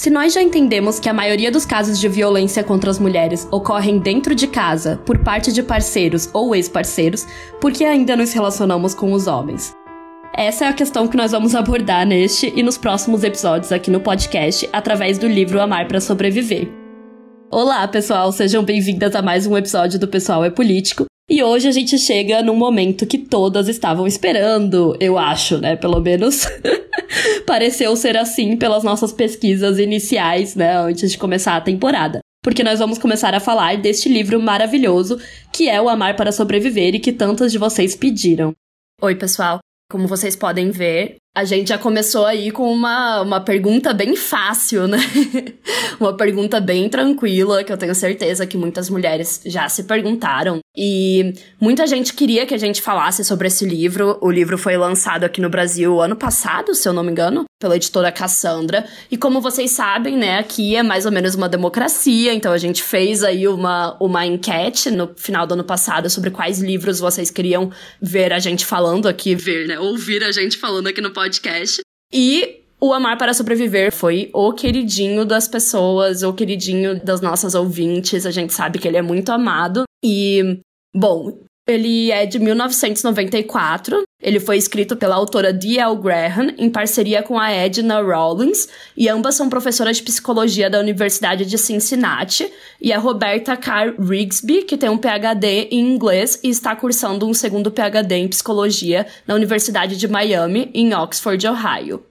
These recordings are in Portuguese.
Se nós já entendemos que a maioria dos casos de violência contra as mulheres ocorrem dentro de casa, por parte de parceiros ou ex-parceiros, por que ainda nos relacionamos com os homens? Essa é a questão que nós vamos abordar neste e nos próximos episódios aqui no podcast, através do livro Amar para Sobreviver. Olá, pessoal, sejam bem-vindas a mais um episódio do Pessoal é Político. E hoje a gente chega num momento que todas estavam esperando, eu acho, né? Pelo menos pareceu ser assim pelas nossas pesquisas iniciais, né? Antes de começar a temporada. Porque nós vamos começar a falar deste livro maravilhoso que é O Amar para Sobreviver e que tantas de vocês pediram. Oi, pessoal. Como vocês podem ver, a gente já começou aí com uma, uma pergunta bem fácil, né? uma pergunta bem tranquila, que eu tenho certeza que muitas mulheres já se perguntaram. E muita gente queria que a gente falasse sobre esse livro. O livro foi lançado aqui no Brasil ano passado, se eu não me engano, pela editora Cassandra. E como vocês sabem, né, aqui é mais ou menos uma democracia, então a gente fez aí uma, uma enquete no final do ano passado sobre quais livros vocês queriam ver a gente falando aqui, ver, né, ouvir a gente falando aqui no podcast. E o Amar para Sobreviver foi o queridinho das pessoas, o queridinho das nossas ouvintes. A gente sabe que ele é muito amado. E, bom, ele é de 1994. Ele foi escrito pela autora D.L. Graham, em parceria com a Edna Rawlins, e ambas são professoras de psicologia da Universidade de Cincinnati, e a Roberta Carr Rigsby, que tem um PhD em inglês e está cursando um segundo PhD em psicologia na Universidade de Miami, em Oxford, Ohio.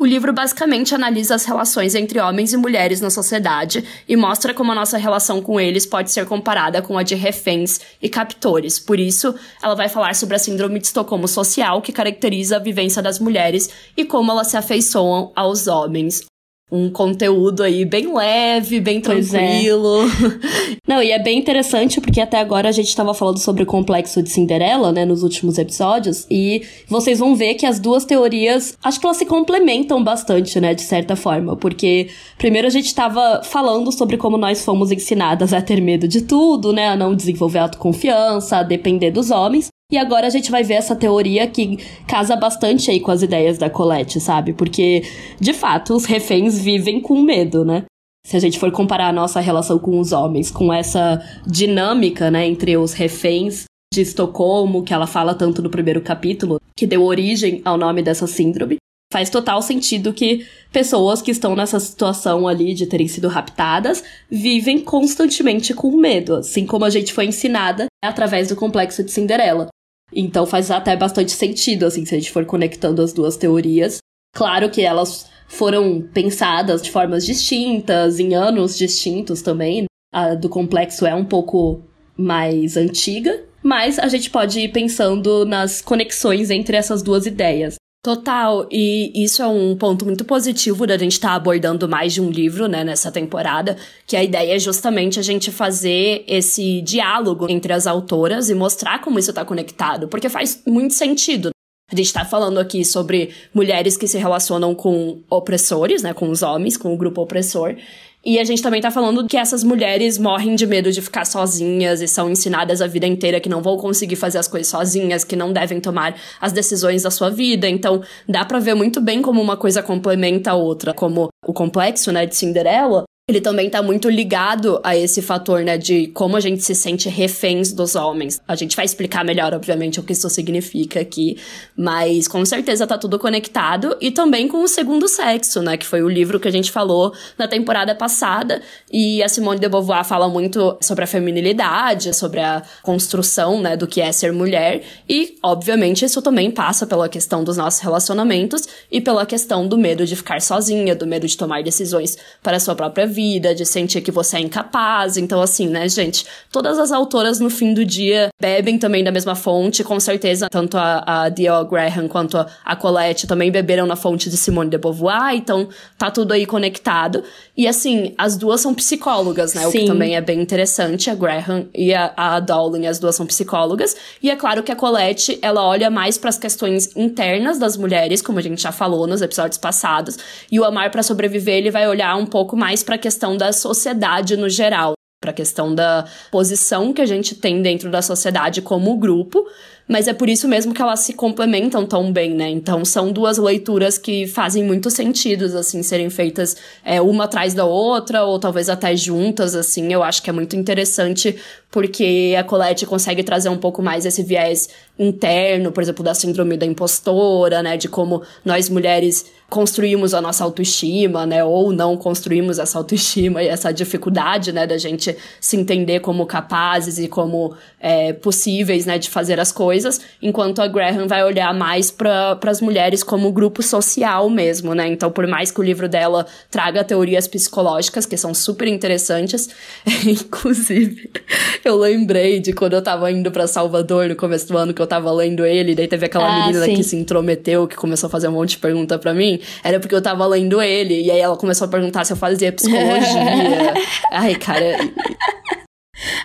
O livro basicamente analisa as relações entre homens e mulheres na sociedade e mostra como a nossa relação com eles pode ser comparada com a de reféns e captores. Por isso, ela vai falar sobre a síndrome de Estocolmo social que caracteriza a vivência das mulheres e como elas se afeiçoam aos homens um conteúdo aí bem leve, bem é. tranquilo. É. Não, e é bem interessante porque até agora a gente estava falando sobre o complexo de Cinderela, né, nos últimos episódios, e vocês vão ver que as duas teorias, acho que elas se complementam bastante, né, de certa forma, porque primeiro a gente estava falando sobre como nós fomos ensinadas a ter medo de tudo, né, a não desenvolver autoconfiança, a depender dos homens, e agora a gente vai ver essa teoria que casa bastante aí com as ideias da Colette, sabe? Porque, de fato, os reféns vivem com medo, né? Se a gente for comparar a nossa relação com os homens, com essa dinâmica, né, entre os reféns de Estocolmo, que ela fala tanto no primeiro capítulo, que deu origem ao nome dessa síndrome, faz total sentido que pessoas que estão nessa situação ali de terem sido raptadas vivem constantemente com medo, assim como a gente foi ensinada através do complexo de Cinderela. Então faz até bastante sentido, assim, se a gente for conectando as duas teorias. Claro que elas foram pensadas de formas distintas, em anos distintos também. A do complexo é um pouco mais antiga, mas a gente pode ir pensando nas conexões entre essas duas ideias. Total, e isso é um ponto muito positivo da gente estar tá abordando mais de um livro, né, nessa temporada, que a ideia é justamente a gente fazer esse diálogo entre as autoras e mostrar como isso está conectado, porque faz muito sentido. A gente está falando aqui sobre mulheres que se relacionam com opressores, né, com os homens, com o grupo opressor, e a gente também tá falando que essas mulheres morrem de medo de ficar sozinhas e são ensinadas a vida inteira que não vão conseguir fazer as coisas sozinhas, que não devem tomar as decisões da sua vida. Então, dá para ver muito bem como uma coisa complementa a outra, como o complexo, né, de Cinderela ele também está muito ligado a esse fator, né, de como a gente se sente reféns dos homens. A gente vai explicar melhor, obviamente, o que isso significa aqui, mas com certeza tá tudo conectado e também com o segundo sexo, né, que foi o livro que a gente falou na temporada passada, e a Simone de Beauvoir fala muito sobre a feminilidade, sobre a construção, né, do que é ser mulher, e obviamente isso também passa pela questão dos nossos relacionamentos e pela questão do medo de ficar sozinha, do medo de tomar decisões para a sua própria vida vida, de sentir que você é incapaz. Então, assim, né, gente? Todas as autoras, no fim do dia, bebem também da mesma fonte, com certeza. Tanto a, a D.O. Graham quanto a, a Colette também beberam na fonte de Simone de Beauvoir, então tá tudo aí conectado. E, assim, as duas são psicólogas, né? Sim. O que também é bem interessante. A Graham e a, a Dowling, as duas são psicólogas. E é claro que a Colette, ela olha mais para as questões internas das mulheres, como a gente já falou nos episódios passados. E o Amar para Sobreviver, ele vai olhar um pouco mais para a questão da sociedade no geral, para a questão da posição que a gente tem dentro da sociedade como grupo, mas é por isso mesmo que elas se complementam tão bem, né? Então são duas leituras que fazem muito sentido, assim, serem feitas é, uma atrás da outra, ou talvez até juntas, assim. Eu acho que é muito interessante porque a Colette consegue trazer um pouco mais esse viés interno, por exemplo, da síndrome da impostora, né? De como nós mulheres construímos a nossa autoestima, né? Ou não construímos essa autoestima e essa dificuldade, né? Da gente se entender como capazes e como é, possíveis, né? De fazer as coisas, enquanto a Graham vai olhar mais para as mulheres como grupo social mesmo, né? Então, por mais que o livro dela traga teorias psicológicas que são super interessantes, inclusive eu lembrei de quando eu tava indo para Salvador no começo do ano que eu tava lendo ele, e daí teve aquela ah, menina sim. que se intrometeu, que começou a fazer um monte de pergunta para mim. Era porque eu tava lendo ele, e aí ela começou a perguntar se eu fazia psicologia. Ai, cara.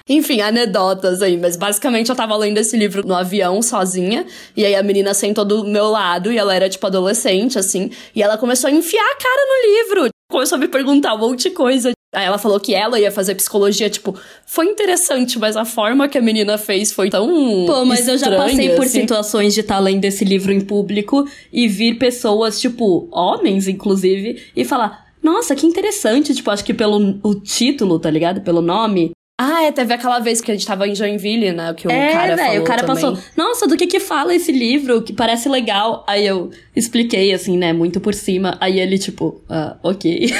Enfim, anedotas aí, mas basicamente eu tava lendo esse livro no avião sozinha, e aí a menina sentou do meu lado e ela era tipo adolescente, assim, e ela começou a enfiar a cara no livro, começou a me perguntar um monte de coisa. Aí ela falou que ela ia fazer psicologia, tipo, foi interessante, mas a forma que a menina fez foi tão. Pô, mas eu já passei por assim. situações de estar tá lendo esse livro em público e vir pessoas, tipo, homens, inclusive, e falar. Nossa, que interessante, tipo, acho que pelo o título, tá ligado? Pelo nome, ah, é, teve aquela vez que a gente tava em Joinville, né? Que o é, cara véio, falou o cara também. passou, nossa, do que que fala esse livro? Que parece legal. Aí eu expliquei, assim, né? Muito por cima. Aí ele, tipo, ah, ok.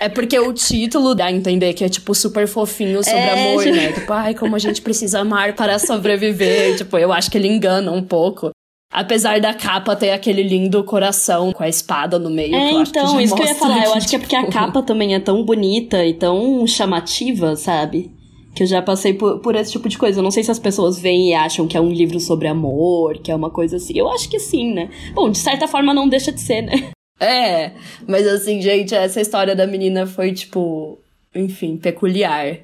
é porque o título dá a entender que é, tipo, super fofinho sobre é, amor, tipo... né? Tipo, ai, como a gente precisa amar para sobreviver. tipo, eu acho que ele engana um pouco. Apesar da capa ter aquele lindo coração com a espada no meio. É, então, que isso que eu ia falar. Que, eu acho que é porque a tipo, capa também é tão bonita e tão chamativa, sabe? Que eu já passei por, por esse tipo de coisa. Eu não sei se as pessoas veem e acham que é um livro sobre amor, que é uma coisa assim. Eu acho que sim, né? Bom, de certa forma não deixa de ser, né? É, mas assim, gente, essa história da menina foi, tipo, enfim, peculiar.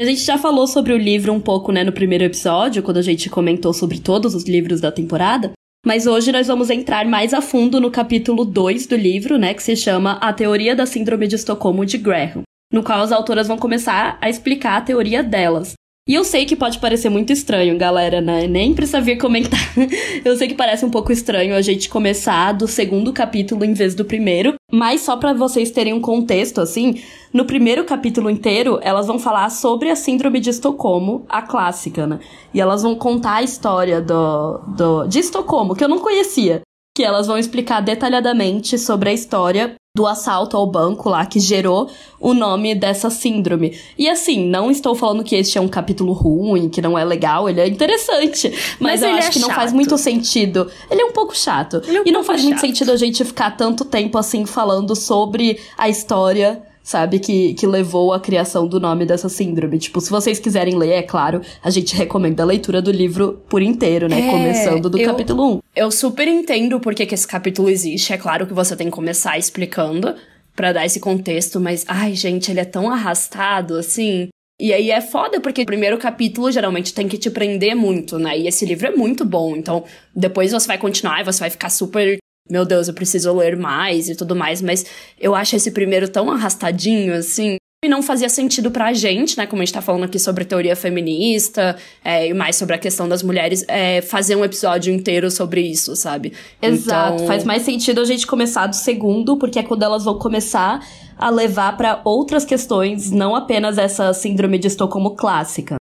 A gente já falou sobre o livro um pouco, né, no primeiro episódio, quando a gente comentou sobre todos os livros da temporada. Mas hoje nós vamos entrar mais a fundo no capítulo 2 do livro, né, que se chama A Teoria da Síndrome de Estocolmo de Graham, no qual as autoras vão começar a explicar a teoria delas. E eu sei que pode parecer muito estranho, galera, né? Nem precisa vir comentar. eu sei que parece um pouco estranho a gente começar do segundo capítulo em vez do primeiro, mas só para vocês terem um contexto assim, no primeiro capítulo inteiro, elas vão falar sobre a síndrome de Estocolmo, a clássica, né? E elas vão contar a história do, do de Estocolmo, que eu não conhecia que elas vão explicar detalhadamente sobre a história do assalto ao banco lá que gerou o nome dessa síndrome. E assim, não estou falando que este é um capítulo ruim, que não é legal, ele é interessante, mas, mas eu acho é que chato. não faz muito sentido. Ele é um pouco chato. É um e não faz chato. muito sentido a gente ficar tanto tempo assim falando sobre a história sabe? Que, que levou à criação do nome dessa síndrome. Tipo, se vocês quiserem ler, é claro, a gente recomenda a leitura do livro por inteiro, né? É, Começando do eu, capítulo 1. Eu super entendo por que, que esse capítulo existe. É claro que você tem que começar explicando para dar esse contexto, mas, ai, gente, ele é tão arrastado, assim. E aí é foda, porque o primeiro capítulo geralmente tem que te prender muito, né? E esse livro é muito bom, então depois você vai continuar e você vai ficar super meu Deus, eu preciso ler mais e tudo mais, mas eu acho esse primeiro tão arrastadinho, assim, e não fazia sentido pra gente, né? Como a gente tá falando aqui sobre teoria feminista é, e mais sobre a questão das mulheres, é, fazer um episódio inteiro sobre isso, sabe? Exato. Então... Faz mais sentido a gente começar do segundo, porque é quando elas vão começar a levar para outras questões, não apenas essa síndrome de Estocolmo clássica.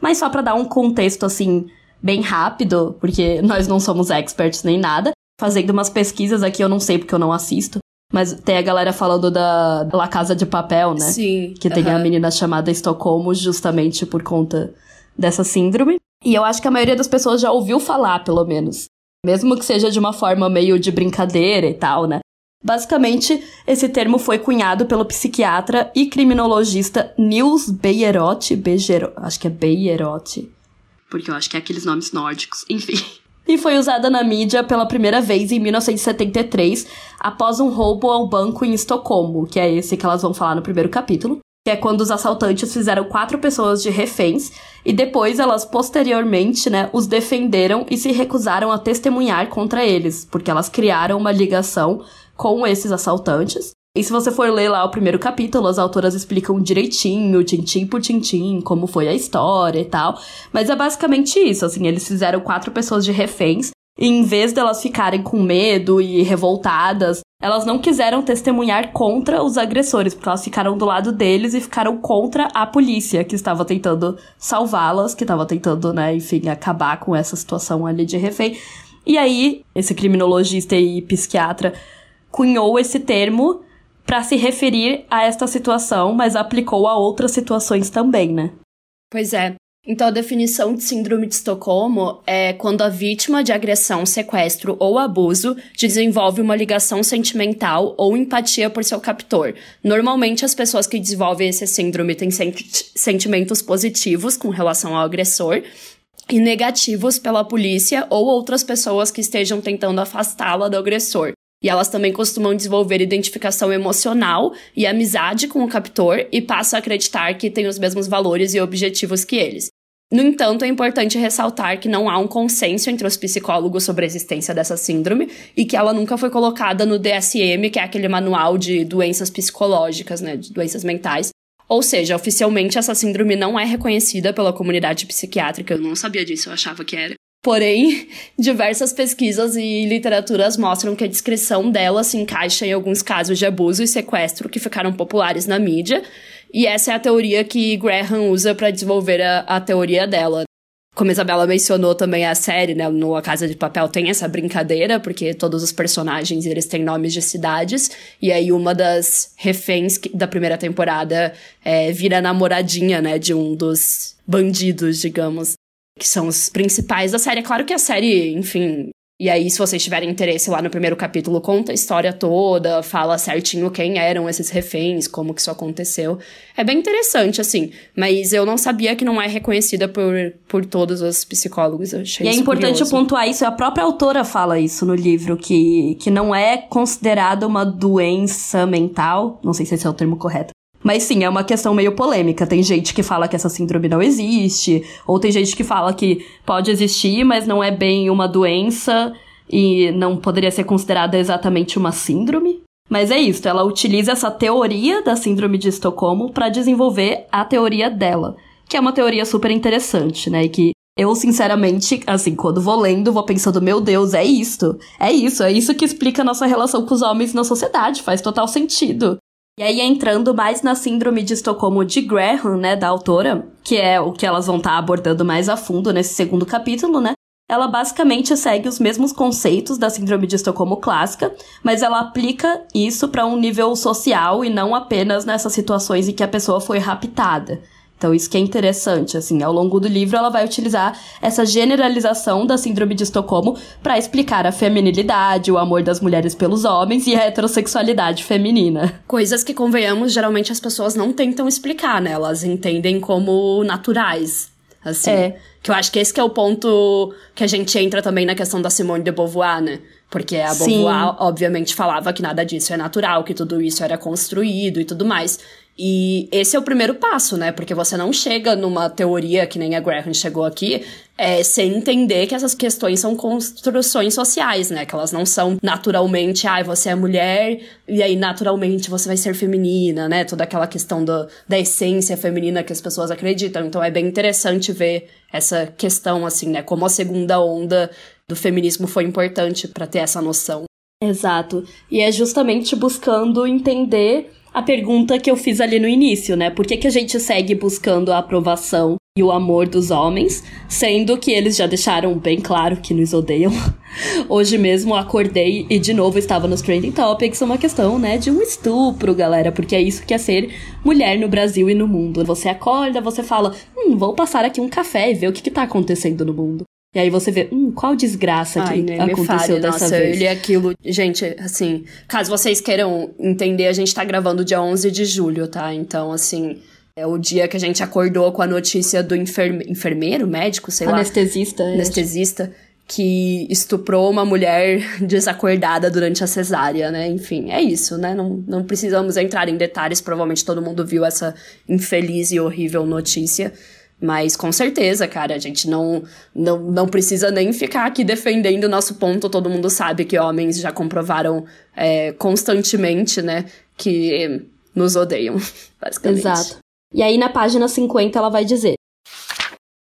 Mas só para dar um contexto assim bem rápido, porque nós não somos experts nem nada fazendo umas pesquisas aqui, eu não sei porque eu não assisto. Mas tem a galera falando da La Casa de Papel, né? Sim. Que tem a menina chamada Estocolmo justamente por conta dessa síndrome. E eu acho que a maioria das pessoas já ouviu falar, pelo menos. Mesmo que seja de uma forma meio de brincadeira e tal, né? Basicamente, esse termo foi cunhado pelo psiquiatra e criminologista Nils Beyerotti, acho que é Beyerotti, porque eu acho que é aqueles nomes nórdicos, enfim. E foi usada na mídia pela primeira vez em 1973, após um roubo ao banco em Estocolmo, que é esse que elas vão falar no primeiro capítulo, que é quando os assaltantes fizeram quatro pessoas de reféns e depois elas posteriormente, né, os defenderam e se recusaram a testemunhar contra eles, porque elas criaram uma ligação com esses assaltantes. E se você for ler lá o primeiro capítulo, as autoras explicam direitinho, tintim por tintim, como foi a história e tal. Mas é basicamente isso, assim, eles fizeram quatro pessoas de reféns. E em vez delas ficarem com medo e revoltadas, elas não quiseram testemunhar contra os agressores, porque elas ficaram do lado deles e ficaram contra a polícia, que estava tentando salvá-las, que estava tentando, né, enfim, acabar com essa situação ali de refém. E aí, esse criminologista e psiquiatra cunhou esse termo para se referir a esta situação, mas aplicou a outras situações também, né? Pois é. Então, a definição de síndrome de Estocolmo é quando a vítima de agressão, sequestro ou abuso desenvolve uma ligação sentimental ou empatia por seu captor. Normalmente, as pessoas que desenvolvem esse síndrome têm sentimentos positivos com relação ao agressor e negativos pela polícia ou outras pessoas que estejam tentando afastá-la do agressor. E elas também costumam desenvolver identificação emocional e amizade com o captor e passam a acreditar que tem os mesmos valores e objetivos que eles. No entanto, é importante ressaltar que não há um consenso entre os psicólogos sobre a existência dessa síndrome e que ela nunca foi colocada no DSM, que é aquele manual de doenças psicológicas, né, de doenças mentais. Ou seja, oficialmente essa síndrome não é reconhecida pela comunidade psiquiátrica. Eu não sabia disso, eu achava que era. Porém, diversas pesquisas e literaturas mostram que a descrição dela se encaixa em alguns casos de abuso e sequestro que ficaram populares na mídia, e essa é a teoria que Graham usa para desenvolver a, a teoria dela. Como Isabela mencionou também a série, né, no A Casa de Papel tem essa brincadeira, porque todos os personagens eles têm nomes de cidades, e aí uma das reféns da primeira temporada é, vira namoradinha, né, de um dos bandidos, digamos que são os principais da série. É claro que a série, enfim. E aí, se vocês tiverem interesse lá no primeiro capítulo, conta a história toda, fala certinho quem eram esses reféns, como que isso aconteceu. É bem interessante, assim. Mas eu não sabia que não é reconhecida por, por todos os psicólogos. Eu achei e é importante curioso. pontuar isso, a própria autora fala isso no livro, que, que não é considerada uma doença mental, não sei se esse é o termo correto, mas sim, é uma questão meio polêmica. Tem gente que fala que essa síndrome não existe, ou tem gente que fala que pode existir, mas não é bem uma doença e não poderia ser considerada exatamente uma síndrome. Mas é isso, ela utiliza essa teoria da síndrome de Estocolmo para desenvolver a teoria dela, que é uma teoria super interessante, né? E que eu, sinceramente, assim, quando vou lendo, vou pensando, meu Deus, é isto. É isso, é isso que explica a nossa relação com os homens na sociedade, faz total sentido. E aí, entrando mais na síndrome de Estocolmo de Graham, né, da autora, que é o que elas vão estar tá abordando mais a fundo nesse segundo capítulo, né? Ela basicamente segue os mesmos conceitos da síndrome de Estocolmo clássica, mas ela aplica isso para um nível social e não apenas nessas situações em que a pessoa foi raptada. Então, isso que é interessante, assim, ao longo do livro ela vai utilizar essa generalização da síndrome de Estocolmo para explicar a feminilidade, o amor das mulheres pelos homens e a heterossexualidade feminina. Coisas que, convenhamos, geralmente as pessoas não tentam explicar, né? Elas entendem como naturais, assim. É. Que eu acho que esse que é o ponto que a gente entra também na questão da Simone de Beauvoir, né? Porque a Beauvoir, Sim. obviamente, falava que nada disso é natural, que tudo isso era construído e tudo mais. E esse é o primeiro passo, né? Porque você não chega numa teoria que nem a Graham chegou aqui, é, sem entender que essas questões são construções sociais, né? Que elas não são naturalmente, ah, você é mulher e aí naturalmente você vai ser feminina, né? Toda aquela questão do, da essência feminina que as pessoas acreditam. Então é bem interessante ver essa questão, assim, né? Como a segunda onda do feminismo foi importante para ter essa noção. Exato. E é justamente buscando entender a pergunta que eu fiz ali no início, né? Por que, que a gente segue buscando a aprovação e o amor dos homens, sendo que eles já deixaram bem claro que nos odeiam? Hoje mesmo acordei e de novo estava nos Trending Topics uma questão, né, de um estupro, galera, porque é isso que é ser mulher no Brasil e no mundo. Você acorda, você fala, hum, vou passar aqui um café e ver o que, que tá acontecendo no mundo. E aí você vê, hum, qual desgraça que Ai, aconteceu fale, dessa nossa, vez. Eu li aquilo. Gente, assim, caso vocês queiram entender, a gente tá gravando dia 11 de julho, tá? Então, assim, é o dia que a gente acordou com a notícia do enferme... enfermeiro, médico, sei lá. Anestesista. é. Anestesista. Que estuprou uma mulher desacordada durante a cesárea, né? Enfim, é isso, né? Não, não precisamos entrar em detalhes, provavelmente todo mundo viu essa infeliz e horrível notícia. Mas com certeza, cara, a gente não, não, não precisa nem ficar aqui defendendo o nosso ponto. Todo mundo sabe que homens já comprovaram é, constantemente, né, que nos odeiam, basicamente. Exato. E aí na página 50 ela vai dizer: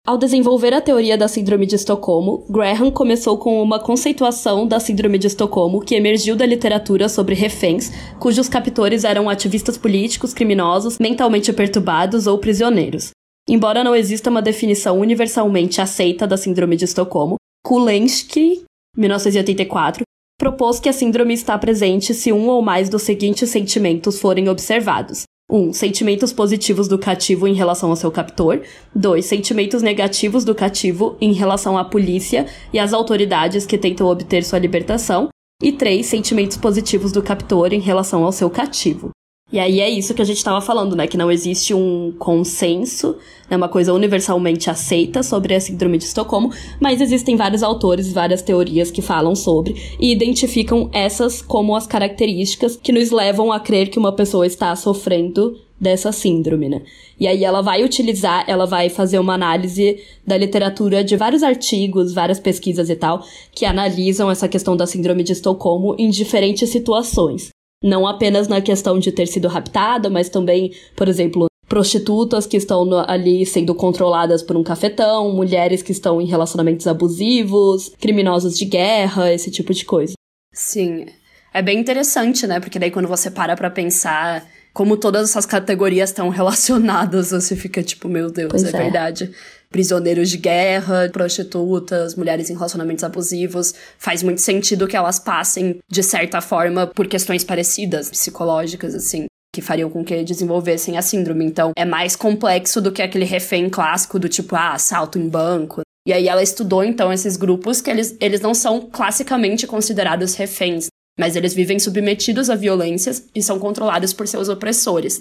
Ao desenvolver a teoria da Síndrome de Estocolmo, Graham começou com uma conceituação da Síndrome de Estocolmo que emergiu da literatura sobre reféns, cujos captores eram ativistas políticos, criminosos, mentalmente perturbados ou prisioneiros. Embora não exista uma definição universalmente aceita da Síndrome de Estocolmo, Kulensky, 1984, propôs que a síndrome está presente se um ou mais dos seguintes sentimentos forem observados: 1. Um, sentimentos positivos do cativo em relação ao seu captor. 2. Sentimentos negativos do cativo em relação à polícia e às autoridades que tentam obter sua libertação. E 3. Sentimentos positivos do captor em relação ao seu cativo. E aí é isso que a gente estava falando, né? Que não existe um consenso, né? uma coisa universalmente aceita sobre a síndrome de Estocolmo, mas existem vários autores, várias teorias que falam sobre e identificam essas como as características que nos levam a crer que uma pessoa está sofrendo dessa síndrome, né? E aí ela vai utilizar, ela vai fazer uma análise da literatura de vários artigos, várias pesquisas e tal, que analisam essa questão da síndrome de Estocolmo em diferentes situações. Não apenas na questão de ter sido raptada, mas também, por exemplo, prostitutas que estão ali sendo controladas por um cafetão, mulheres que estão em relacionamentos abusivos, criminosos de guerra, esse tipo de coisa. Sim. É bem interessante, né? Porque daí quando você para pra pensar como todas essas categorias estão relacionadas, você fica tipo, meu Deus, é, é. verdade. Prisioneiros de guerra, prostitutas, mulheres em relacionamentos abusivos. Faz muito sentido que elas passem, de certa forma, por questões parecidas, psicológicas, assim. Que fariam com que desenvolvessem a síndrome. Então, é mais complexo do que aquele refém clássico do tipo, ah, assalto em banco. E aí ela estudou, então, esses grupos que eles, eles não são classicamente considerados reféns mas eles vivem submetidos a violências e são controlados por seus opressores.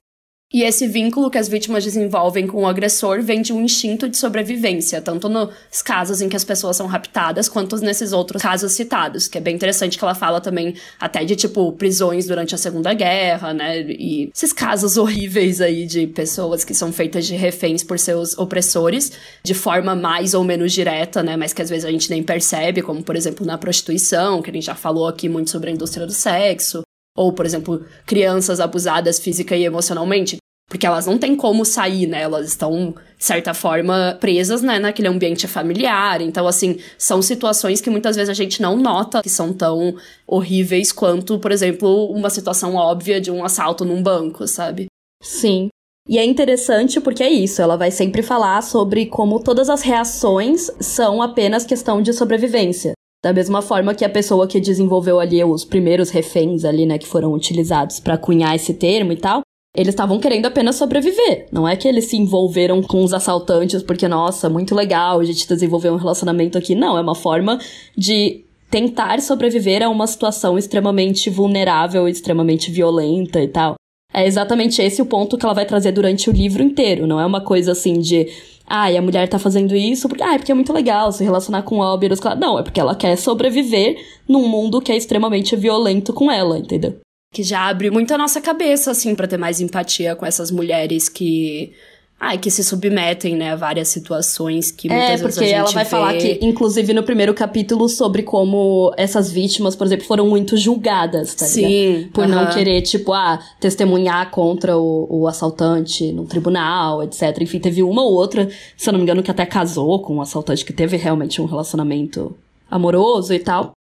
E esse vínculo que as vítimas desenvolvem com o agressor vem de um instinto de sobrevivência, tanto nos casos em que as pessoas são raptadas, quanto nesses outros casos citados, que é bem interessante que ela fala também até de, tipo, prisões durante a Segunda Guerra, né, e esses casos horríveis aí de pessoas que são feitas de reféns por seus opressores, de forma mais ou menos direta, né, mas que às vezes a gente nem percebe, como, por exemplo, na prostituição, que a gente já falou aqui muito sobre a indústria do sexo, ou, por exemplo, crianças abusadas física e emocionalmente, porque elas não têm como sair, né? Elas estão, de certa forma, presas, né, naquele ambiente familiar. Então, assim, são situações que muitas vezes a gente não nota que são tão horríveis quanto, por exemplo, uma situação óbvia de um assalto num banco, sabe? Sim. E é interessante porque é isso, ela vai sempre falar sobre como todas as reações são apenas questão de sobrevivência. Da mesma forma que a pessoa que desenvolveu ali os primeiros reféns ali, né, que foram utilizados para cunhar esse termo e tal, eles estavam querendo apenas sobreviver. Não é que eles se envolveram com os assaltantes porque, nossa, muito legal, a gente desenvolveu um relacionamento aqui. Não, é uma forma de tentar sobreviver a uma situação extremamente vulnerável, extremamente violenta e tal. É exatamente esse o ponto que ela vai trazer durante o livro inteiro. Não é uma coisa assim de. Ah, e a mulher tá fazendo isso porque, ah, é porque é muito legal se relacionar com óberos. Não, é porque ela quer sobreviver num mundo que é extremamente violento com ela, entendeu? Que já abre muito a nossa cabeça, assim, para ter mais empatia com essas mulheres que. Ai, que se submetem, né, a várias situações que muitas É, vezes a porque gente ela vai vê. falar que, inclusive no primeiro capítulo, sobre como essas vítimas, por exemplo, foram muito julgadas, tá ligado? Sim. Por não aham. querer, tipo, ah, testemunhar contra o, o assaltante no tribunal, etc. Enfim, teve uma ou outra, se eu não me engano, que até casou com um assaltante que teve realmente um relacionamento amoroso e tal.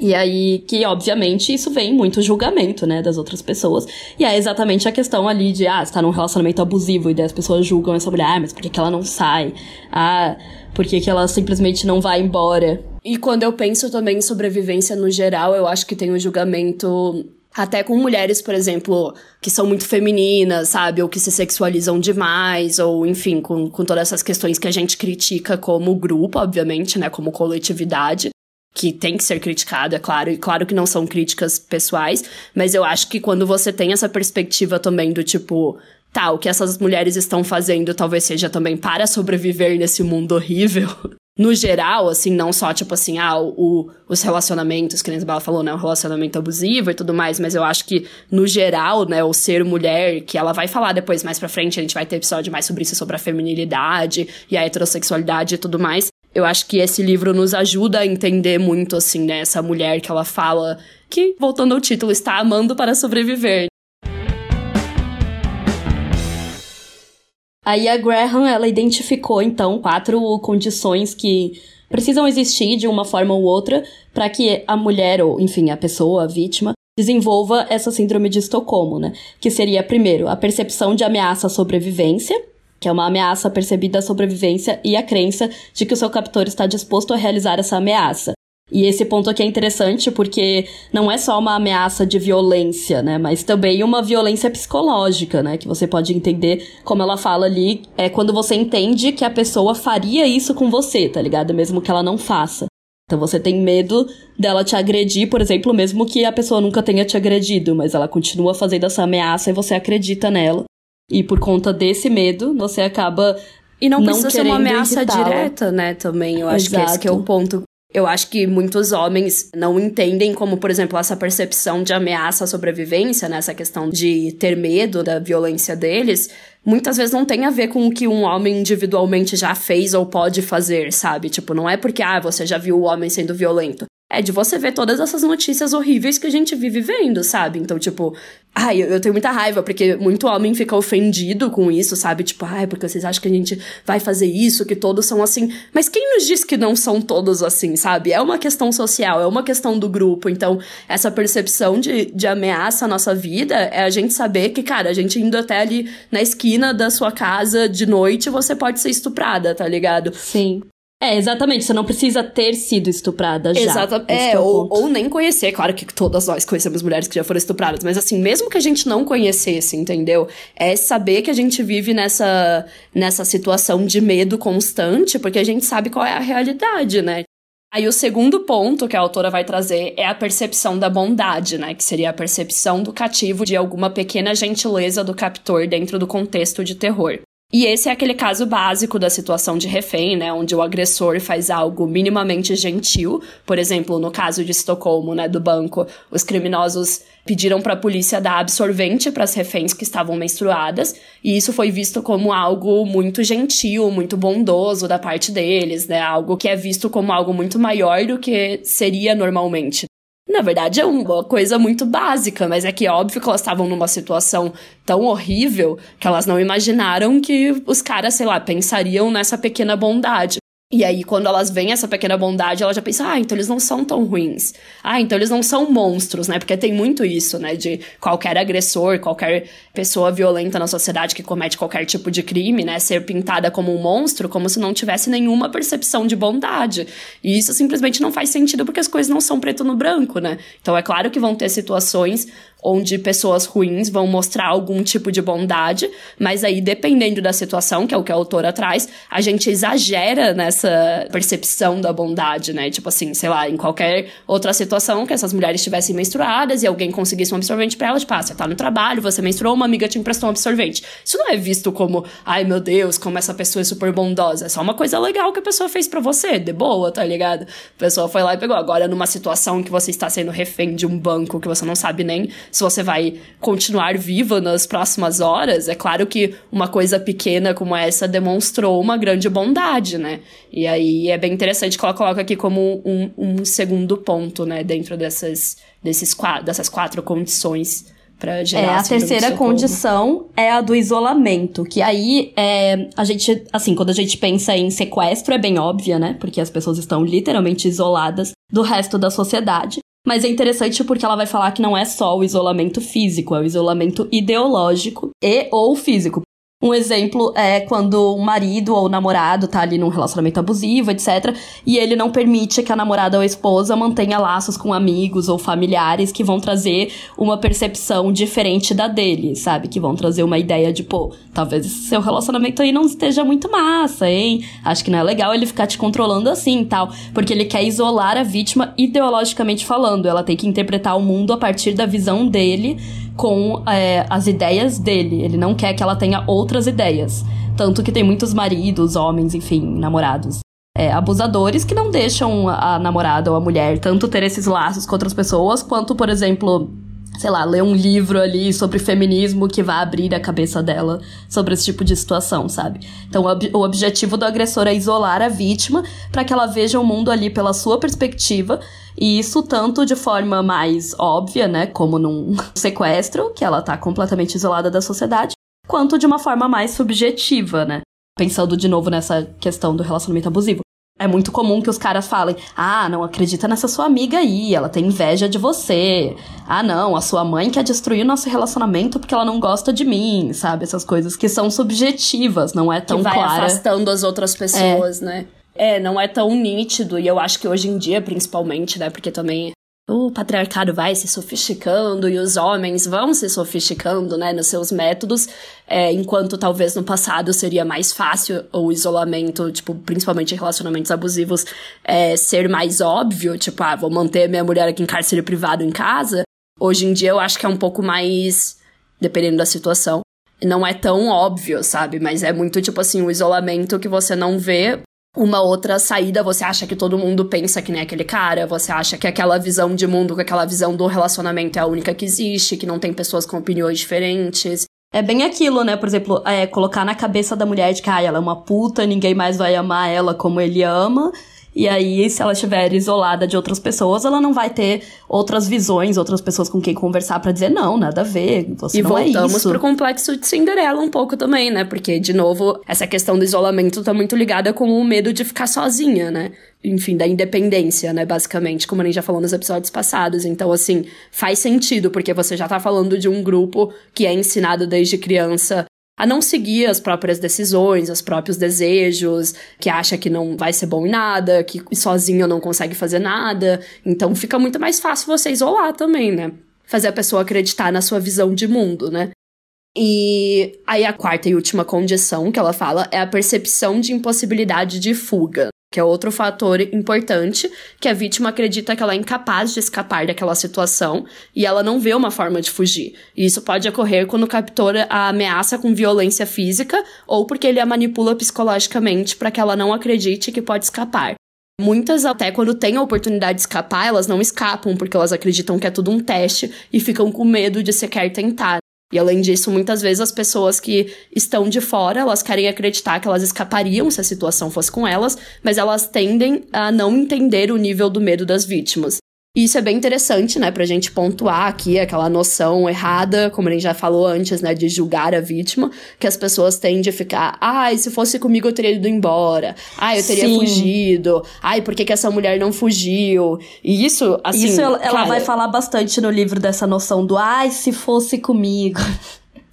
E aí, que obviamente isso vem muito julgamento, né, das outras pessoas. E é exatamente a questão ali de, ah, você tá num relacionamento abusivo e daí as pessoas julgam essa mulher, ah, mas por que, que ela não sai? Ah, por que, que ela simplesmente não vai embora? E quando eu penso também em sobrevivência no geral, eu acho que tem o julgamento Até com mulheres, por exemplo, que são muito femininas, sabe? Ou que se sexualizam demais, ou enfim, com, com todas essas questões que a gente critica como grupo, obviamente, né? Como coletividade que tem que ser criticado, é claro, e claro que não são críticas pessoais, mas eu acho que quando você tem essa perspectiva também do tipo, tá, o que essas mulheres estão fazendo talvez seja também para sobreviver nesse mundo horrível. No geral, assim, não só, tipo assim, ah, o, os relacionamentos, que a Isabela falou, né, o relacionamento abusivo e tudo mais, mas eu acho que, no geral, né, o ser mulher, que ela vai falar depois, mais pra frente, a gente vai ter episódio mais sobre isso, sobre a feminilidade e a heterossexualidade e tudo mais, eu acho que esse livro nos ajuda a entender muito, assim, né? Essa mulher que ela fala que, voltando ao título, está amando para sobreviver. Aí a Graham, ela identificou, então, quatro condições que precisam existir de uma forma ou outra para que a mulher, ou enfim, a pessoa, a vítima, desenvolva essa síndrome de Estocolmo, né? Que seria, primeiro, a percepção de ameaça à sobrevivência, que é uma ameaça percebida à sobrevivência e a crença de que o seu captor está disposto a realizar essa ameaça. E esse ponto aqui é interessante porque não é só uma ameaça de violência, né? Mas também uma violência psicológica, né? Que você pode entender, como ela fala ali, é quando você entende que a pessoa faria isso com você, tá ligado? Mesmo que ela não faça. Então você tem medo dela te agredir, por exemplo, mesmo que a pessoa nunca tenha te agredido, mas ela continua fazendo essa ameaça e você acredita nela. E por conta desse medo, você acaba. E não, não precisa ser uma ameaça direta, né? Também. Eu acho Exato. que esse que é o ponto. Eu acho que muitos homens não entendem como, por exemplo, essa percepção de ameaça à sobrevivência, né? Essa questão de ter medo da violência deles, muitas vezes não tem a ver com o que um homem individualmente já fez ou pode fazer, sabe? Tipo, não é porque, ah, você já viu o homem sendo violento é de você ver todas essas notícias horríveis que a gente vive vendo, sabe? Então, tipo, ai, eu, tenho muita raiva, porque muito homem fica ofendido com isso, sabe? Tipo, ai, porque vocês acham que a gente vai fazer isso, que todos são assim. Mas quem nos diz que não são todos assim, sabe? É uma questão social, é uma questão do grupo. Então, essa percepção de, de ameaça à nossa vida é a gente saber que, cara, a gente indo até ali na esquina da sua casa de noite, você pode ser estuprada, tá ligado? Sim. É, exatamente. Você não precisa ter sido estuprada já. Exatamente. É, é ou, ou, nem conhecer. Claro que todas nós conhecemos mulheres que já foram estupradas. Mas assim, mesmo que a gente não conhecesse, entendeu? É saber que a gente vive nessa, nessa situação de medo constante, porque a gente sabe qual é a realidade, né? Aí o segundo ponto que a autora vai trazer é a percepção da bondade, né? Que seria a percepção do cativo de alguma pequena gentileza do captor dentro do contexto de terror. E esse é aquele caso básico da situação de refém, né, onde o agressor faz algo minimamente gentil. Por exemplo, no caso de Estocolmo, né, do banco, os criminosos pediram para a polícia dar absorvente para as reféns que estavam menstruadas, e isso foi visto como algo muito gentil, muito bondoso da parte deles, né, algo que é visto como algo muito maior do que seria normalmente. Na verdade, é uma coisa muito básica, mas é que é óbvio que elas estavam numa situação tão horrível que elas não imaginaram que os caras, sei lá, pensariam nessa pequena bondade. E aí, quando elas veem essa pequena bondade, ela já pensa, ah, então eles não são tão ruins. Ah, então eles não são monstros, né? Porque tem muito isso, né? De qualquer agressor, qualquer pessoa violenta na sociedade que comete qualquer tipo de crime, né? Ser pintada como um monstro, como se não tivesse nenhuma percepção de bondade. E isso simplesmente não faz sentido porque as coisas não são preto no branco, né? Então é claro que vão ter situações onde pessoas ruins vão mostrar algum tipo de bondade, mas aí dependendo da situação, que é o que a autora traz, a gente exagera nessa percepção da bondade, né? Tipo assim, sei lá, em qualquer outra situação que essas mulheres estivessem menstruadas e alguém conseguisse um absorvente para elas, tipo, ah, você tá no trabalho, você menstruou, uma amiga te emprestou um absorvente. Isso não é visto como, ai meu Deus, como essa pessoa é super bondosa. É só uma coisa legal que a pessoa fez para você, de boa, tá ligado? A pessoa foi lá e pegou. Agora, numa situação que você está sendo refém de um banco que você não sabe nem se você vai continuar viva nas próximas horas, é claro que uma coisa pequena como essa demonstrou uma grande bondade, né? E aí é bem interessante que ela coloca aqui como um, um segundo ponto, né? Dentro dessas, desses, dessas quatro condições para gerar É, a terceira condição é a do isolamento, que aí é, a gente, assim, quando a gente pensa em sequestro é bem óbvia, né? Porque as pessoas estão literalmente isoladas do resto da sociedade. Mas é interessante porque ela vai falar que não é só o isolamento físico, é o isolamento ideológico e ou físico. Um exemplo é quando o marido ou o namorado tá ali num relacionamento abusivo, etc. E ele não permite que a namorada ou a esposa mantenha laços com amigos ou familiares que vão trazer uma percepção diferente da dele, sabe? Que vão trazer uma ideia de, pô, talvez seu relacionamento aí não esteja muito massa, hein? Acho que não é legal ele ficar te controlando assim tal. Porque ele quer isolar a vítima ideologicamente falando. Ela tem que interpretar o mundo a partir da visão dele com é, as ideias dele. Ele não quer que ela tenha outras ideias. Tanto que tem muitos maridos, homens, enfim, namorados. É, abusadores que não deixam a namorada ou a mulher tanto ter esses laços com outras pessoas, quanto, por exemplo, sei lá, ler um livro ali sobre feminismo que vai abrir a cabeça dela sobre esse tipo de situação, sabe? Então, o, o objetivo do agressor é isolar a vítima para que ela veja o mundo ali pela sua perspectiva e isso tanto de forma mais óbvia, né, como num sequestro, que ela tá completamente isolada da sociedade, quanto de uma forma mais subjetiva, né? Pensando de novo nessa questão do relacionamento abusivo. É muito comum que os caras falem: ah, não acredita nessa sua amiga aí, ela tem inveja de você. Ah, não, a sua mãe quer destruir o nosso relacionamento porque ela não gosta de mim, sabe? Essas coisas que são subjetivas, não é tão que vai clara. afastando as outras pessoas, é. né? É, não é tão nítido, e eu acho que hoje em dia, principalmente, né? Porque também o patriarcado vai se sofisticando e os homens vão se sofisticando, né, nos seus métodos, é, enquanto talvez no passado seria mais fácil o isolamento, tipo, principalmente em relacionamentos abusivos, é, ser mais óbvio, tipo, ah, vou manter minha mulher aqui em cárcere privado em casa. Hoje em dia eu acho que é um pouco mais, dependendo da situação, não é tão óbvio, sabe? Mas é muito tipo assim, o isolamento que você não vê uma outra saída, você acha que todo mundo pensa que nem aquele cara, você acha que aquela visão de mundo, que aquela visão do relacionamento é a única que existe, que não tem pessoas com opiniões diferentes. É bem aquilo, né? Por exemplo, é, colocar na cabeça da mulher de que ah, ela é uma puta, ninguém mais vai amar ela como ele ama. E aí, se ela estiver isolada de outras pessoas, ela não vai ter outras visões, outras pessoas com quem conversar para dizer não, nada a ver, você e não é voltamos isso. pro complexo de Cinderela um pouco também, né? Porque, de novo, essa questão do isolamento tá muito ligada com o medo de ficar sozinha, né? Enfim, da independência, né? Basicamente, como a gente já falou nos episódios passados. Então, assim, faz sentido, porque você já tá falando de um grupo que é ensinado desde criança a não seguir as próprias decisões, os próprios desejos, que acha que não vai ser bom em nada, que sozinho não consegue fazer nada. Então fica muito mais fácil você isolar também, né? Fazer a pessoa acreditar na sua visão de mundo, né? E aí a quarta e última condição que ela fala é a percepção de impossibilidade de fuga que é outro fator importante, que a vítima acredita que ela é incapaz de escapar daquela situação e ela não vê uma forma de fugir. E isso pode ocorrer quando o captor a ameaça com violência física ou porque ele a manipula psicologicamente para que ela não acredite que pode escapar. Muitas, até quando têm a oportunidade de escapar, elas não escapam porque elas acreditam que é tudo um teste e ficam com medo de sequer tentar. E além disso, muitas vezes as pessoas que estão de fora, elas querem acreditar que elas escapariam se a situação fosse com elas, mas elas tendem a não entender o nível do medo das vítimas. E isso é bem interessante, né, pra gente pontuar aqui aquela noção errada, como a gente já falou antes, né, de julgar a vítima, que as pessoas têm de ficar, ai, se fosse comigo eu teria ido embora, ai, eu teria Sim. fugido, ai, por que, que essa mulher não fugiu? E isso, assim. Isso ela, ela vai falar bastante no livro dessa noção do, ai, se fosse comigo.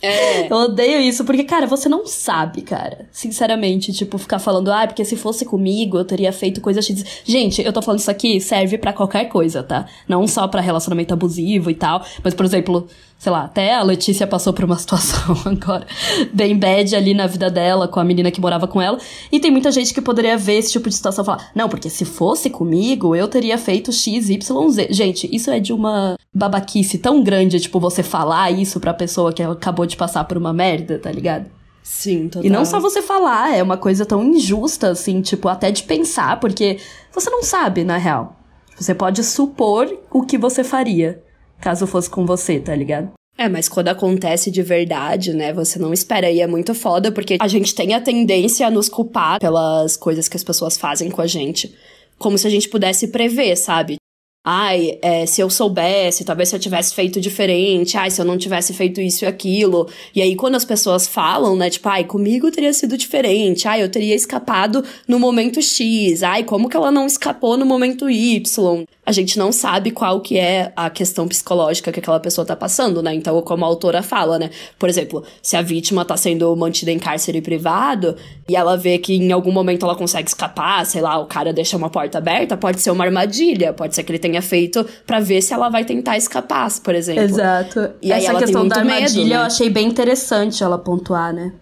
É. Eu odeio isso, porque, cara, você não sabe, cara. Sinceramente, tipo, ficar falando, ah, porque se fosse comigo, eu teria feito coisa X. Gente, eu tô falando isso aqui, serve para qualquer coisa, tá? Não só para relacionamento abusivo e tal, mas, por exemplo, sei lá, até a Letícia passou por uma situação agora bem bad ali na vida dela, com a menina que morava com ela. E tem muita gente que poderia ver esse tipo de situação e falar: não, porque se fosse comigo, eu teria feito X, Y, Z. Gente, isso é de uma babaquice tão grande, tipo, você falar isso pra pessoa que acabou de passar por uma merda, tá ligado? Sim, total. E não só você falar, é uma coisa tão injusta, assim, tipo, até de pensar, porque você não sabe, na real. Você pode supor o que você faria caso fosse com você, tá ligado? É, mas quando acontece de verdade, né, você não espera. E é muito foda, porque a gente tem a tendência a nos culpar pelas coisas que as pessoas fazem com a gente. Como se a gente pudesse prever, sabe? Ai, é, se eu soubesse, talvez se eu tivesse feito diferente, ai, se eu não tivesse feito isso e aquilo. E aí, quando as pessoas falam, né, tipo, ai, comigo teria sido diferente, ai, eu teria escapado no momento X, ai, como que ela não escapou no momento Y? A gente não sabe qual que é a questão psicológica que aquela pessoa tá passando, né? Então, como a autora fala, né? Por exemplo, se a vítima tá sendo mantida em cárcere privado e ela vê que em algum momento ela consegue escapar, sei lá, o cara deixa uma porta aberta, pode ser uma armadilha, pode ser que ele tenha feito para ver se ela vai tentar escapar, por exemplo. Exato. E Essa aí ela questão tem muito da armadilha medo, né? eu achei bem interessante ela pontuar, né?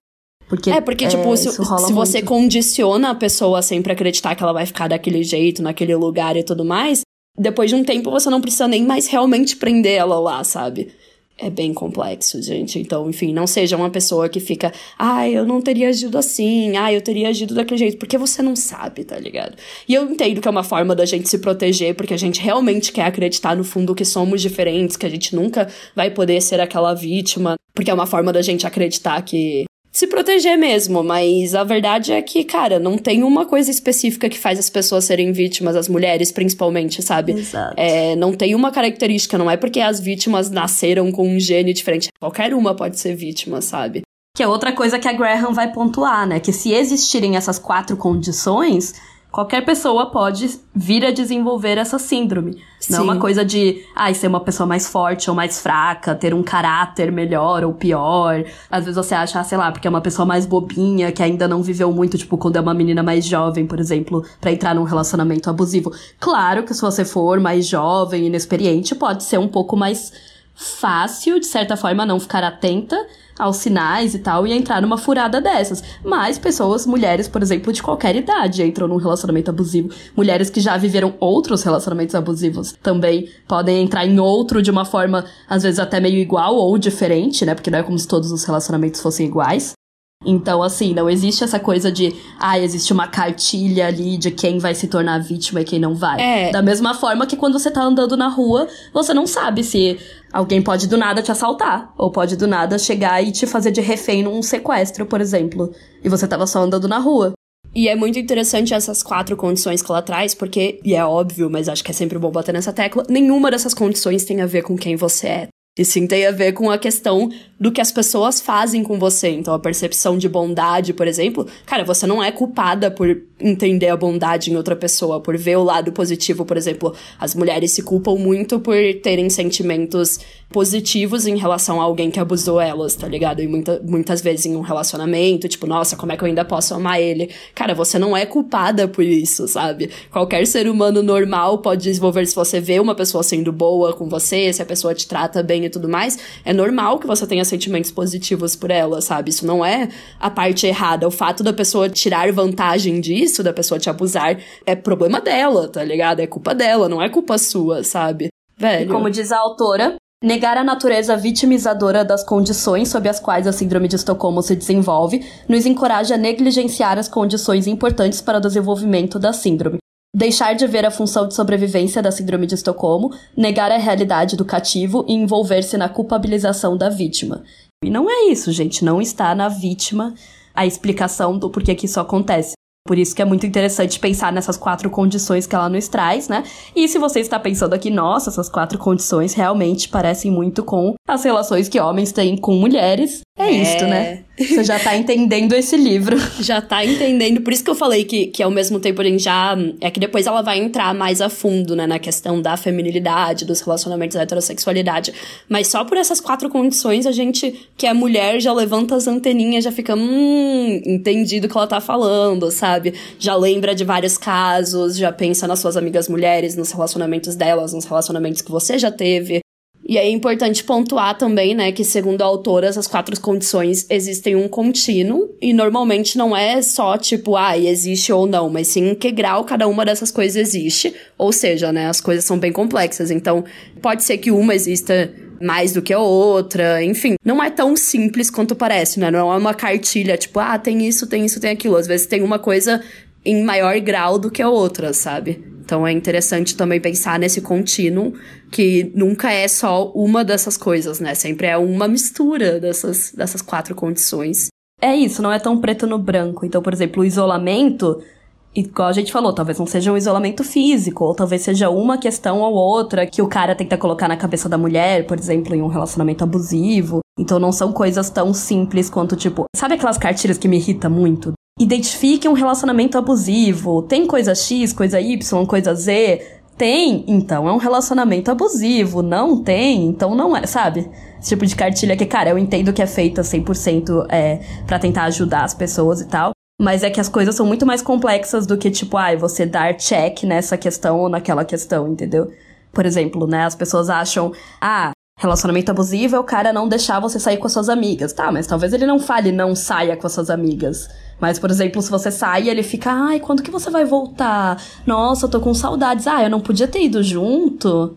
Porque, é, porque, tipo, é, se, se você condiciona a pessoa sempre a acreditar que ela vai ficar daquele jeito, naquele lugar e tudo mais, depois de um tempo você não precisa nem mais realmente prender ela lá, sabe? é bem complexo, gente. Então, enfim, não seja uma pessoa que fica, ah, eu não teria agido assim, ah, eu teria agido daquele jeito, porque você não sabe, tá ligado? E eu entendo que é uma forma da gente se proteger, porque a gente realmente quer acreditar no fundo que somos diferentes, que a gente nunca vai poder ser aquela vítima, porque é uma forma da gente acreditar que se proteger mesmo, mas a verdade é que, cara, não tem uma coisa específica que faz as pessoas serem vítimas, as mulheres principalmente, sabe? Exato. É, não tem uma característica, não é porque as vítimas nasceram com um gene diferente. Qualquer uma pode ser vítima, sabe? Que é outra coisa que a Graham vai pontuar, né? Que se existirem essas quatro condições, qualquer pessoa pode vir a desenvolver essa síndrome. Sim. Não é uma coisa de, ah, ser uma pessoa mais forte ou mais fraca, ter um caráter melhor ou pior. Às vezes você acha, ah, sei lá, porque é uma pessoa mais bobinha, que ainda não viveu muito, tipo, quando é uma menina mais jovem, por exemplo, para entrar num relacionamento abusivo. Claro que se você for mais jovem, inexperiente, pode ser um pouco mais fácil, de certa forma, não ficar atenta aos sinais e tal e entrar numa furada dessas. Mas pessoas, mulheres, por exemplo, de qualquer idade entram num relacionamento abusivo. Mulheres que já viveram outros relacionamentos abusivos também podem entrar em outro de uma forma, às vezes até meio igual ou diferente, né? Porque não é como se todos os relacionamentos fossem iguais. Então, assim, não existe essa coisa de, ah, existe uma cartilha ali de quem vai se tornar vítima e quem não vai. É. Da mesma forma que quando você tá andando na rua, você não sabe se alguém pode do nada te assaltar, ou pode do nada chegar e te fazer de refém num sequestro, por exemplo, e você tava só andando na rua. E é muito interessante essas quatro condições que ela traz, porque, e é óbvio, mas acho que é sempre bom bater nessa tecla, nenhuma dessas condições tem a ver com quem você é. E sim tem a ver com a questão do que as pessoas fazem com você. Então, a percepção de bondade, por exemplo, cara, você não é culpada por entender a bondade em outra pessoa, por ver o lado positivo, por exemplo. As mulheres se culpam muito por terem sentimentos positivos em relação a alguém que abusou elas, tá ligado? E muita, muitas vezes em um relacionamento, tipo, nossa, como é que eu ainda posso amar ele? Cara, você não é culpada por isso, sabe? Qualquer ser humano normal pode desenvolver se você vê uma pessoa sendo boa com você, se a pessoa te trata bem e tudo mais. É normal que você tenha sentimentos positivos por ela, sabe? Isso não é a parte errada. O fato da pessoa tirar vantagem disso, da pessoa te abusar, é problema dela, tá ligado? É culpa dela, não é culpa sua, sabe? Velho. E como diz a autora, Negar a natureza vitimizadora das condições sob as quais a Síndrome de Estocolmo se desenvolve nos encoraja a negligenciar as condições importantes para o desenvolvimento da síndrome. Deixar de ver a função de sobrevivência da Síndrome de Estocolmo, negar a realidade do cativo e envolver-se na culpabilização da vítima. E não é isso, gente. Não está na vítima a explicação do porquê que isso acontece. Por isso que é muito interessante pensar nessas quatro condições que ela nos traz, né? E se você está pensando aqui, nossa, essas quatro condições realmente parecem muito com as relações que homens têm com mulheres, é, é. isto, né? Você já tá entendendo esse livro. Já tá entendendo. Por isso que eu falei que, que ao mesmo tempo a gente já. É que depois ela vai entrar mais a fundo, né? Na questão da feminilidade, dos relacionamentos da heterossexualidade. Mas só por essas quatro condições, a gente, que é mulher, já levanta as anteninhas, já fica. Hum, entendido o que ela tá falando, sabe? Já lembra de vários casos, já pensa nas suas amigas mulheres, nos relacionamentos delas, nos relacionamentos que você já teve. E é importante pontuar também, né, que segundo a autora, essas quatro condições existem um contínuo, e normalmente não é só tipo, ah, existe ou não, mas sim em que grau cada uma dessas coisas existe. Ou seja, né, as coisas são bem complexas. Então, pode ser que uma exista mais do que a outra, enfim. Não é tão simples quanto parece, né? Não é uma cartilha, tipo, ah, tem isso, tem isso, tem aquilo. Às vezes tem uma coisa em maior grau do que a outra, sabe? Então é interessante também pensar nesse contínuo, que nunca é só uma dessas coisas, né? Sempre é uma mistura dessas, dessas quatro condições. É isso, não é tão preto no branco. Então, por exemplo, o isolamento igual a gente falou, talvez não seja um isolamento físico, ou talvez seja uma questão ou outra que o cara tenta colocar na cabeça da mulher, por exemplo, em um relacionamento abusivo. Então não são coisas tão simples quanto, tipo, sabe aquelas cartilhas que me irritam muito? Identifique um relacionamento abusivo. Tem coisa X, coisa Y, coisa Z. Tem, então é um relacionamento abusivo. Não tem, então não é, sabe? Esse tipo de cartilha que, cara, eu entendo que é feita 100% é, para tentar ajudar as pessoas e tal. Mas é que as coisas são muito mais complexas do que, tipo, ai, ah, você dar check nessa questão ou naquela questão, entendeu? Por exemplo, né, as pessoas acham, ah, relacionamento abusivo é o cara não deixar você sair com as suas amigas. Tá, mas talvez ele não fale não saia com as suas amigas. Mas, por exemplo, se você sai, ele fica, ai, quando que você vai voltar? Nossa, eu tô com saudades. Ah, eu não podia ter ido junto.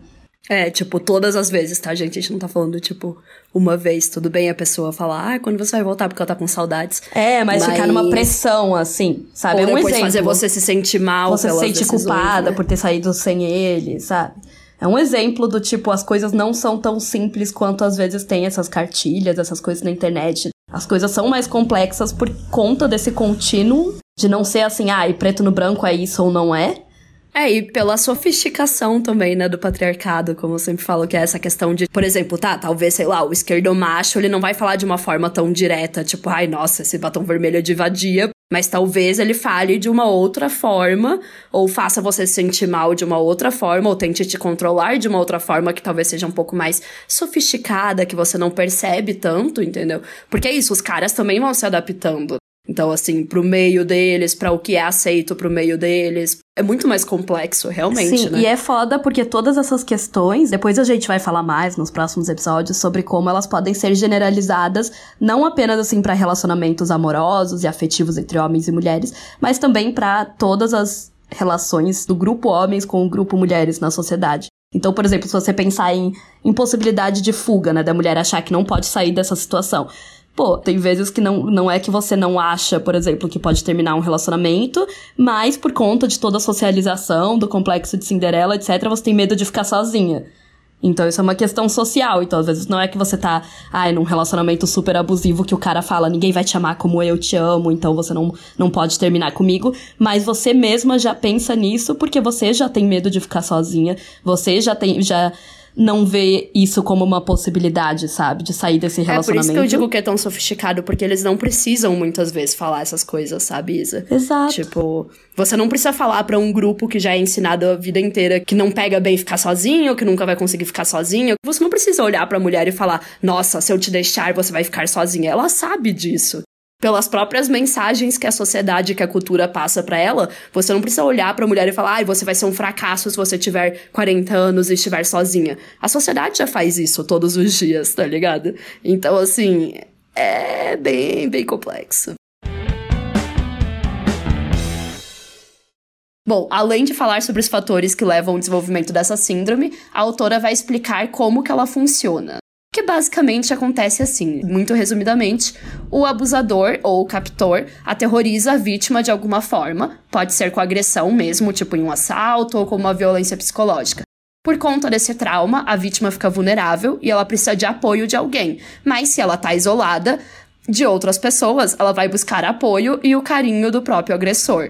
É, tipo, todas as vezes, tá, gente? A gente não tá falando, tipo, uma vez, tudo bem a pessoa falar, ah, quando você vai voltar porque ela tá com saudades. É, mas, mas... ficar numa pressão, assim, sabe? Ou é um depois exemplo. fazer você se sentir mal, Você se sente culpada né? por ter saído sem ele, sabe? É um exemplo do tipo, as coisas não são tão simples quanto às vezes tem essas cartilhas, essas coisas na internet. As coisas são mais complexas por conta desse contínuo de não ser assim, ah, e preto no branco é isso ou não é, é, e pela sofisticação também, né, do patriarcado, como eu sempre falo, que é essa questão de, por exemplo, tá, talvez, sei lá, o esquerdo macho, ele não vai falar de uma forma tão direta, tipo, ai, nossa, esse batom vermelho é de vadia, mas talvez ele fale de uma outra forma, ou faça você se sentir mal de uma outra forma, ou tente te controlar de uma outra forma que talvez seja um pouco mais sofisticada, que você não percebe tanto, entendeu? Porque é isso, os caras também vão se adaptando. Então, assim, pro meio deles, para o que é aceito pro meio deles. É muito mais complexo, realmente, Sim, né? e é foda porque todas essas questões, depois a gente vai falar mais nos próximos episódios sobre como elas podem ser generalizadas, não apenas assim para relacionamentos amorosos e afetivos entre homens e mulheres, mas também para todas as relações do grupo homens com o grupo mulheres na sociedade. Então, por exemplo, se você pensar em impossibilidade de fuga, né, da mulher achar que não pode sair dessa situação. Pô, tem vezes que não, não é que você não acha, por exemplo, que pode terminar um relacionamento, mas por conta de toda a socialização, do complexo de Cinderela, etc., você tem medo de ficar sozinha. Então isso é uma questão social. Então, às vezes, não é que você tá, ai, num relacionamento super abusivo que o cara fala, ninguém vai te amar como eu te amo, então você não, não pode terminar comigo. Mas você mesma já pensa nisso porque você já tem medo de ficar sozinha, você já tem. já não vê isso como uma possibilidade, sabe? De sair desse relacionamento. É por isso que eu digo que é tão sofisticado, porque eles não precisam muitas vezes falar essas coisas, sabe, Isa? Exato. Tipo, você não precisa falar para um grupo que já é ensinado a vida inteira que não pega bem ficar sozinho, que nunca vai conseguir ficar sozinho. Você não precisa olhar para a mulher e falar: "Nossa, se eu te deixar, você vai ficar sozinha". Ela sabe disso pelas próprias mensagens que a sociedade, que a cultura passa para ela, você não precisa olhar para a mulher e falar: "Ai, você vai ser um fracasso se você tiver 40 anos e estiver sozinha". A sociedade já faz isso todos os dias, tá ligado? Então, assim, é bem, bem complexo. Bom, além de falar sobre os fatores que levam ao desenvolvimento dessa síndrome, a autora vai explicar como que ela funciona que basicamente acontece assim, muito resumidamente, o abusador ou captor aterroriza a vítima de alguma forma, pode ser com agressão mesmo, tipo em um assalto ou com uma violência psicológica. Por conta desse trauma, a vítima fica vulnerável e ela precisa de apoio de alguém, mas se ela está isolada de outras pessoas, ela vai buscar apoio e o carinho do próprio agressor.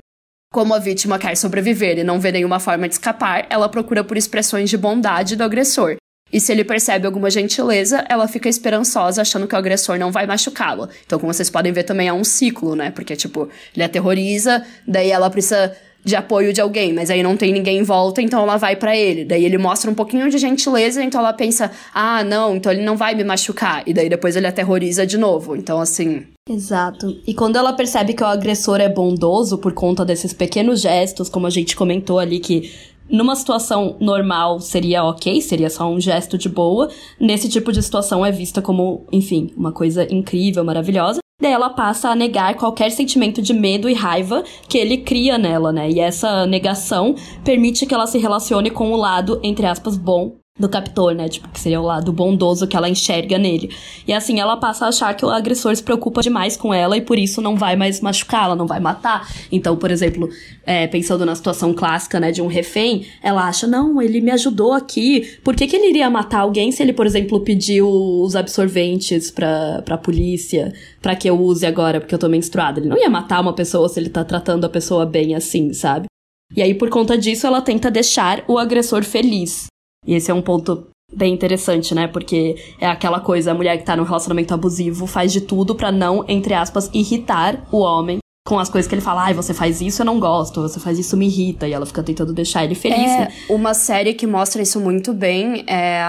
Como a vítima quer sobreviver e não vê nenhuma forma de escapar, ela procura por expressões de bondade do agressor, e se ele percebe alguma gentileza, ela fica esperançosa, achando que o agressor não vai machucá-la. Então, como vocês podem ver, também é um ciclo, né? Porque, tipo, ele aterroriza, daí ela precisa de apoio de alguém, mas aí não tem ninguém em volta, então ela vai para ele. Daí ele mostra um pouquinho de gentileza, então ela pensa: "Ah, não, então ele não vai me machucar". E daí depois ele aterroriza de novo. Então assim, Exato. E quando ela percebe que o agressor é bondoso por conta desses pequenos gestos, como a gente comentou ali que numa situação normal seria ok, seria só um gesto de boa. Nesse tipo de situação é vista como, enfim, uma coisa incrível, maravilhosa. Daí ela passa a negar qualquer sentimento de medo e raiva que ele cria nela, né? E essa negação permite que ela se relacione com o lado, entre aspas, bom do captor, né? Tipo, que seria o lado bondoso que ela enxerga nele. E assim, ela passa a achar que o agressor se preocupa demais com ela e por isso não vai mais machucá-la, não vai matar. Então, por exemplo, é, pensando na situação clássica, né, de um refém, ela acha, não, ele me ajudou aqui. Por que, que ele iria matar alguém se ele, por exemplo, pediu os absorventes pra, pra polícia, para que eu use agora porque eu tô menstruada? Ele não ia matar uma pessoa se ele tá tratando a pessoa bem assim, sabe? E aí, por conta disso, ela tenta deixar o agressor feliz. E esse é um ponto bem interessante, né? Porque é aquela coisa, a mulher que tá num relacionamento abusivo faz de tudo para não, entre aspas, irritar o homem com as coisas que ele fala, ai, você faz isso, eu não gosto, você faz isso, me irrita, e ela fica tentando deixar ele feliz. É, né? uma série que mostra isso muito bem é.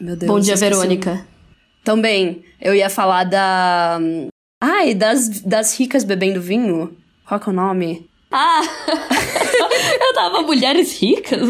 Meu Deus. Bom dia, Verônica. Também. Eu ia falar da. Ai, das, das ricas bebendo vinho. Qual que é o nome? Ah! eu tava mulheres ricas?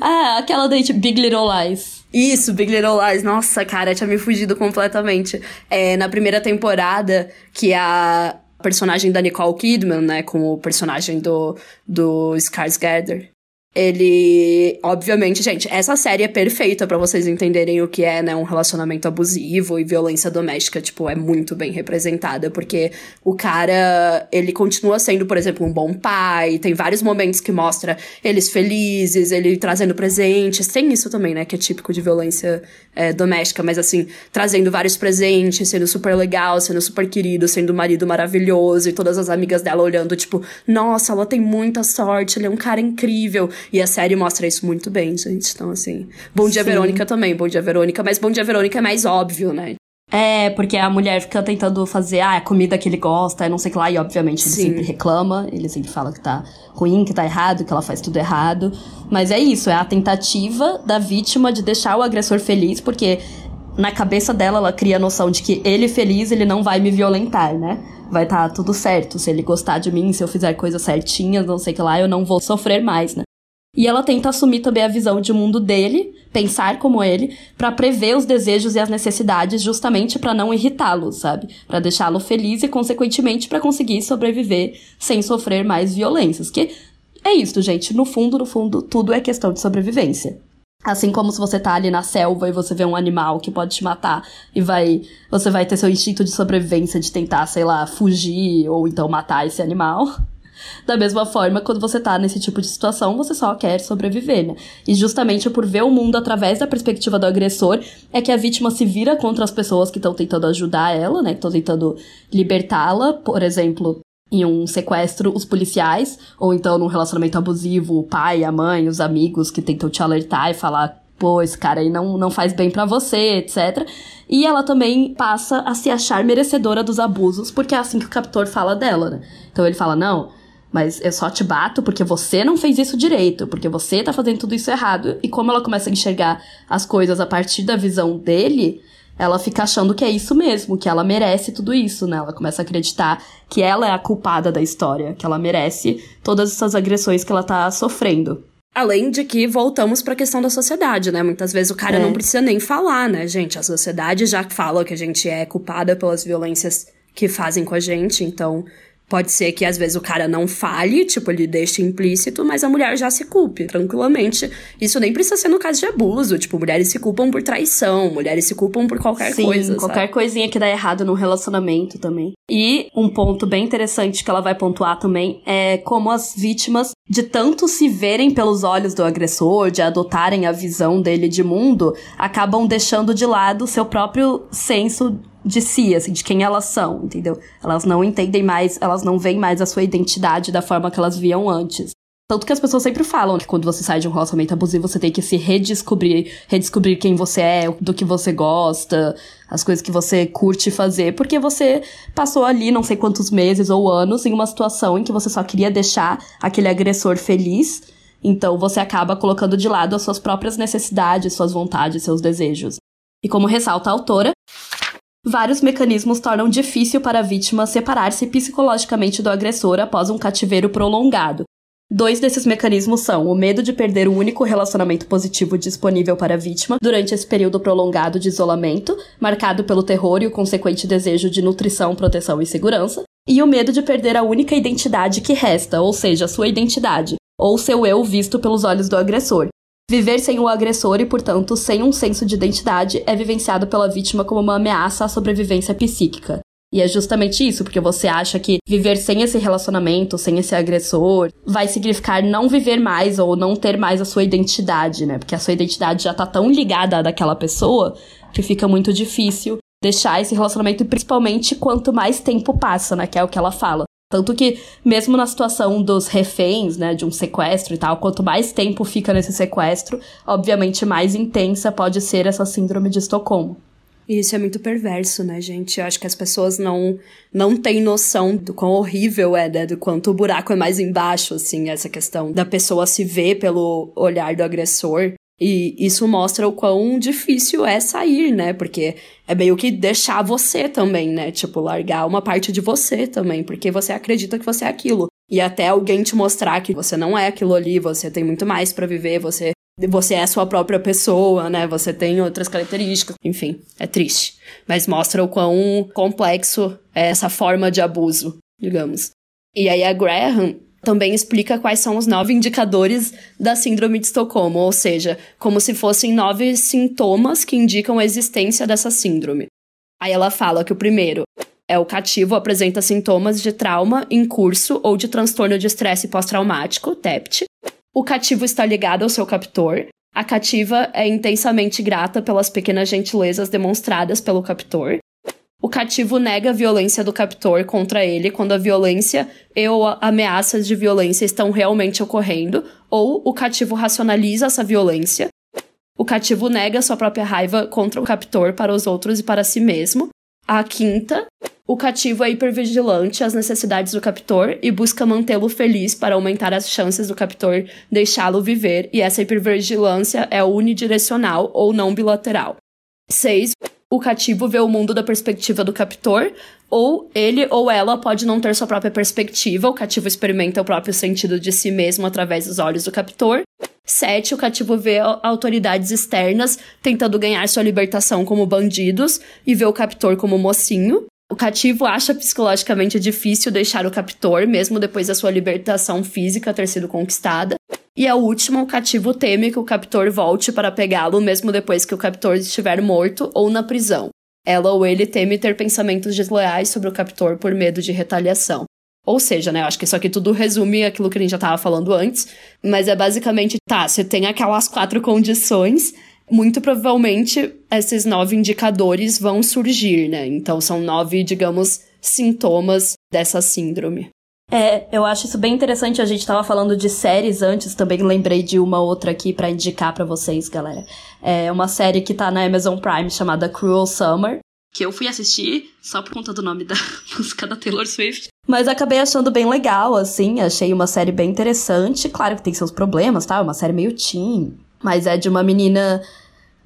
ah, aquela da Big Little Lies. Isso, Big Little Lies. Nossa, cara, tinha me fugido completamente. É, na primeira temporada, que a personagem da Nicole Kidman, né, como personagem do, do Skarsgård, ele, obviamente, gente, essa série é perfeita para vocês entenderem o que é, né, um relacionamento abusivo e violência doméstica, tipo, é muito bem representada, porque o cara, ele continua sendo, por exemplo, um bom pai, tem vários momentos que mostra eles felizes, ele trazendo presentes, tem isso também, né, que é típico de violência é, doméstica, mas assim, trazendo vários presentes, sendo super legal, sendo super querido, sendo um marido maravilhoso, e todas as amigas dela olhando, tipo, nossa, ela tem muita sorte, ele é um cara incrível. E a série mostra isso muito bem, gente. Então, assim. Bom Dia Sim. Verônica também, Bom Dia Verônica, mas Bom Dia Verônica é mais óbvio, né? É, porque a mulher fica tentando fazer ah, a comida que ele gosta, não sei o que lá, e obviamente ele Sim. sempre reclama, ele sempre fala que tá ruim, que tá errado, que ela faz tudo errado. Mas é isso, é a tentativa da vítima de deixar o agressor feliz, porque na cabeça dela ela cria a noção de que ele feliz, ele não vai me violentar, né? Vai estar tá tudo certo. Se ele gostar de mim, se eu fizer coisas certinhas, não sei o que lá, eu não vou sofrer mais, né? E ela tenta assumir também a visão de mundo dele, pensar como ele, para prever os desejos e as necessidades justamente para não irritá-lo, sabe? Para deixá-lo feliz e consequentemente para conseguir sobreviver sem sofrer mais violências, que é isso, gente, no fundo, no fundo, tudo é questão de sobrevivência. Assim como se você tá ali na selva e você vê um animal que pode te matar e vai. Você vai ter seu instinto de sobrevivência de tentar, sei lá, fugir ou então matar esse animal. Da mesma forma, quando você tá nesse tipo de situação, você só quer sobreviver, né? E justamente por ver o mundo através da perspectiva do agressor, é que a vítima se vira contra as pessoas que estão tentando ajudar ela, né? Que estão tentando libertá-la, por exemplo. Em um sequestro, os policiais, ou então num relacionamento abusivo, o pai, a mãe, os amigos que tentam te alertar e falar pô, esse cara aí não, não faz bem para você, etc. E ela também passa a se achar merecedora dos abusos, porque é assim que o captor fala dela, né? Então ele fala: não, mas eu só te bato porque você não fez isso direito, porque você tá fazendo tudo isso errado. E como ela começa a enxergar as coisas a partir da visão dele, ela fica achando que é isso mesmo, que ela merece tudo isso, né? Ela começa a acreditar que ela é a culpada da história, que ela merece todas essas agressões que ela tá sofrendo. Além de que voltamos para a questão da sociedade, né? Muitas vezes o cara é. não precisa nem falar, né, gente? A sociedade já fala que a gente é culpada pelas violências que fazem com a gente, então Pode ser que às vezes o cara não fale, tipo, ele deixe implícito, mas a mulher já se culpe tranquilamente. Isso nem precisa ser no caso de abuso. Tipo, mulheres se culpam por traição, mulheres se culpam por qualquer Sim, coisa. Qualquer sabe? coisinha que dá errado no relacionamento também. E um ponto bem interessante que ela vai pontuar também é como as vítimas, de tanto se verem pelos olhos do agressor, de adotarem a visão dele de mundo, acabam deixando de lado seu próprio senso de si, assim, de quem elas são, entendeu? Elas não entendem mais, elas não veem mais a sua identidade da forma que elas viam antes. Tanto que as pessoas sempre falam que quando você sai de um relacionamento abusivo, você tem que se redescobrir, redescobrir quem você é, do que você gosta, as coisas que você curte fazer, porque você passou ali não sei quantos meses ou anos em uma situação em que você só queria deixar aquele agressor feliz. Então você acaba colocando de lado as suas próprias necessidades, suas vontades, seus desejos. E como ressalta a autora, Vários mecanismos tornam difícil para a vítima separar-se psicologicamente do agressor após um cativeiro prolongado. Dois desses mecanismos são o medo de perder o único relacionamento positivo disponível para a vítima durante esse período prolongado de isolamento, marcado pelo terror e o consequente desejo de nutrição, proteção e segurança, e o medo de perder a única identidade que resta, ou seja, sua identidade, ou seu eu visto pelos olhos do agressor, Viver sem o agressor e, portanto, sem um senso de identidade é vivenciado pela vítima como uma ameaça à sobrevivência psíquica. E é justamente isso, porque você acha que viver sem esse relacionamento, sem esse agressor, vai significar não viver mais ou não ter mais a sua identidade, né? Porque a sua identidade já tá tão ligada à daquela pessoa que fica muito difícil deixar esse relacionamento, principalmente quanto mais tempo passa, né? Que é o que ela fala. Tanto que, mesmo na situação dos reféns, né, de um sequestro e tal, quanto mais tempo fica nesse sequestro, obviamente mais intensa pode ser essa síndrome de Estocolmo. E isso é muito perverso, né, gente? Eu acho que as pessoas não, não têm noção do quão horrível é, né? Do quanto o buraco é mais embaixo, assim, essa questão da pessoa se ver pelo olhar do agressor. E isso mostra o quão difícil é sair, né? Porque é meio que deixar você também, né? Tipo, largar uma parte de você também, porque você acredita que você é aquilo. E até alguém te mostrar que você não é aquilo ali, você tem muito mais para viver, você você é a sua própria pessoa, né? Você tem outras características. Enfim, é triste. Mas mostra o quão complexo é essa forma de abuso, digamos. E aí a Graham também explica quais são os nove indicadores da Síndrome de Estocolmo, ou seja, como se fossem nove sintomas que indicam a existência dessa síndrome. Aí ela fala que o primeiro é o cativo apresenta sintomas de trauma em curso ou de transtorno de estresse pós-traumático, TEPT, o cativo está ligado ao seu captor. A cativa é intensamente grata pelas pequenas gentilezas demonstradas pelo captor. O cativo nega a violência do captor contra ele quando a violência e ou ameaças de violência estão realmente ocorrendo, ou o cativo racionaliza essa violência. O cativo nega sua própria raiva contra o captor para os outros e para si mesmo. A quinta o cativo é hipervigilante às necessidades do captor e busca mantê-lo feliz para aumentar as chances do captor deixá-lo viver, e essa hipervigilância é unidirecional ou não bilateral. 6. O cativo vê o mundo da perspectiva do captor, ou ele ou ela pode não ter sua própria perspectiva, o cativo experimenta o próprio sentido de si mesmo através dos olhos do captor. 7. O cativo vê autoridades externas tentando ganhar sua libertação como bandidos e vê o captor como mocinho. O cativo acha psicologicamente difícil deixar o captor, mesmo depois da sua libertação física ter sido conquistada. E a última, o cativo teme que o captor volte para pegá-lo, mesmo depois que o captor estiver morto ou na prisão. Ela ou ele teme ter pensamentos desleais sobre o captor por medo de retaliação. Ou seja, né, acho que isso aqui tudo resume aquilo que a gente já estava falando antes, mas é basicamente, tá, você tem aquelas quatro condições, muito provavelmente esses nove indicadores vão surgir, né? Então são nove, digamos, sintomas dessa síndrome. É, eu acho isso bem interessante. A gente tava falando de séries antes, também lembrei de uma outra aqui para indicar para vocês, galera. É uma série que tá na Amazon Prime chamada Cruel Summer, que eu fui assistir só por conta do nome da música da Taylor Swift. Mas acabei achando bem legal, assim, achei uma série bem interessante. Claro que tem seus problemas, tá? É uma série meio teen, mas é de uma menina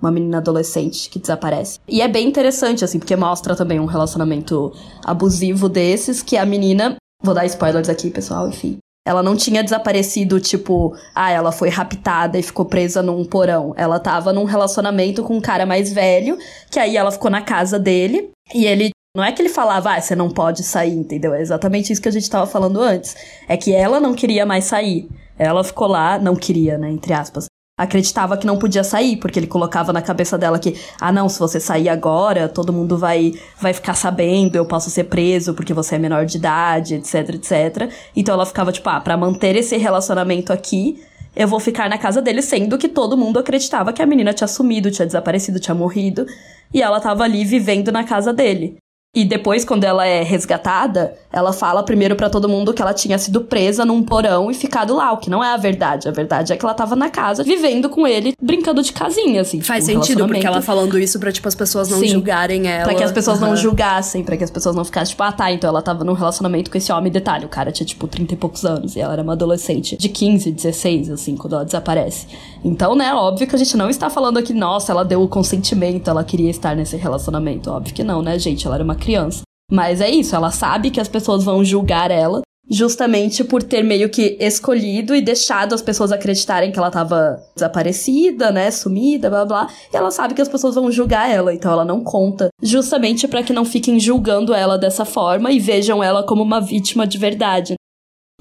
uma menina adolescente que desaparece. E é bem interessante, assim, porque mostra também um relacionamento abusivo desses, que a menina. Vou dar spoilers aqui, pessoal, enfim. Ela não tinha desaparecido, tipo, ah, ela foi raptada e ficou presa num porão. Ela tava num relacionamento com um cara mais velho, que aí ela ficou na casa dele, e ele não é que ele falava, ah, você não pode sair, entendeu? É exatamente isso que a gente tava falando antes. É que ela não queria mais sair. Ela ficou lá, não queria, né, entre aspas acreditava que não podia sair, porque ele colocava na cabeça dela que, ah, não, se você sair agora, todo mundo vai, vai ficar sabendo, eu posso ser preso porque você é menor de idade, etc, etc. Então ela ficava tipo, ah, pra manter esse relacionamento aqui, eu vou ficar na casa dele, sendo que todo mundo acreditava que a menina tinha sumido, tinha desaparecido, tinha morrido, e ela tava ali vivendo na casa dele. E depois, quando ela é resgatada, ela fala primeiro para todo mundo que ela tinha sido presa num porão e ficado lá, o que não é a verdade. A verdade é que ela tava na casa, vivendo com ele, brincando de casinha, assim. Faz tipo, sentido, porque ela falando isso pra, tipo, as pessoas não Sim, julgarem ela. Pra que as pessoas uhum. não julgassem, pra que as pessoas não ficassem, tipo, ah, tá, então ela tava num relacionamento com esse homem. Detalhe, o cara tinha, tipo, 30 e poucos anos, e ela era uma adolescente de 15, 16, assim, quando ela desaparece. Então, né, óbvio que a gente não está falando aqui, nossa, ela deu o consentimento, ela queria estar nesse relacionamento. Óbvio que não, né, gente? Ela era uma criança. Mas é isso, ela sabe que as pessoas vão julgar ela justamente por ter meio que escolhido e deixado as pessoas acreditarem que ela tava desaparecida, né, sumida, blá blá. E ela sabe que as pessoas vão julgar ela, então ela não conta, justamente para que não fiquem julgando ela dessa forma e vejam ela como uma vítima de verdade.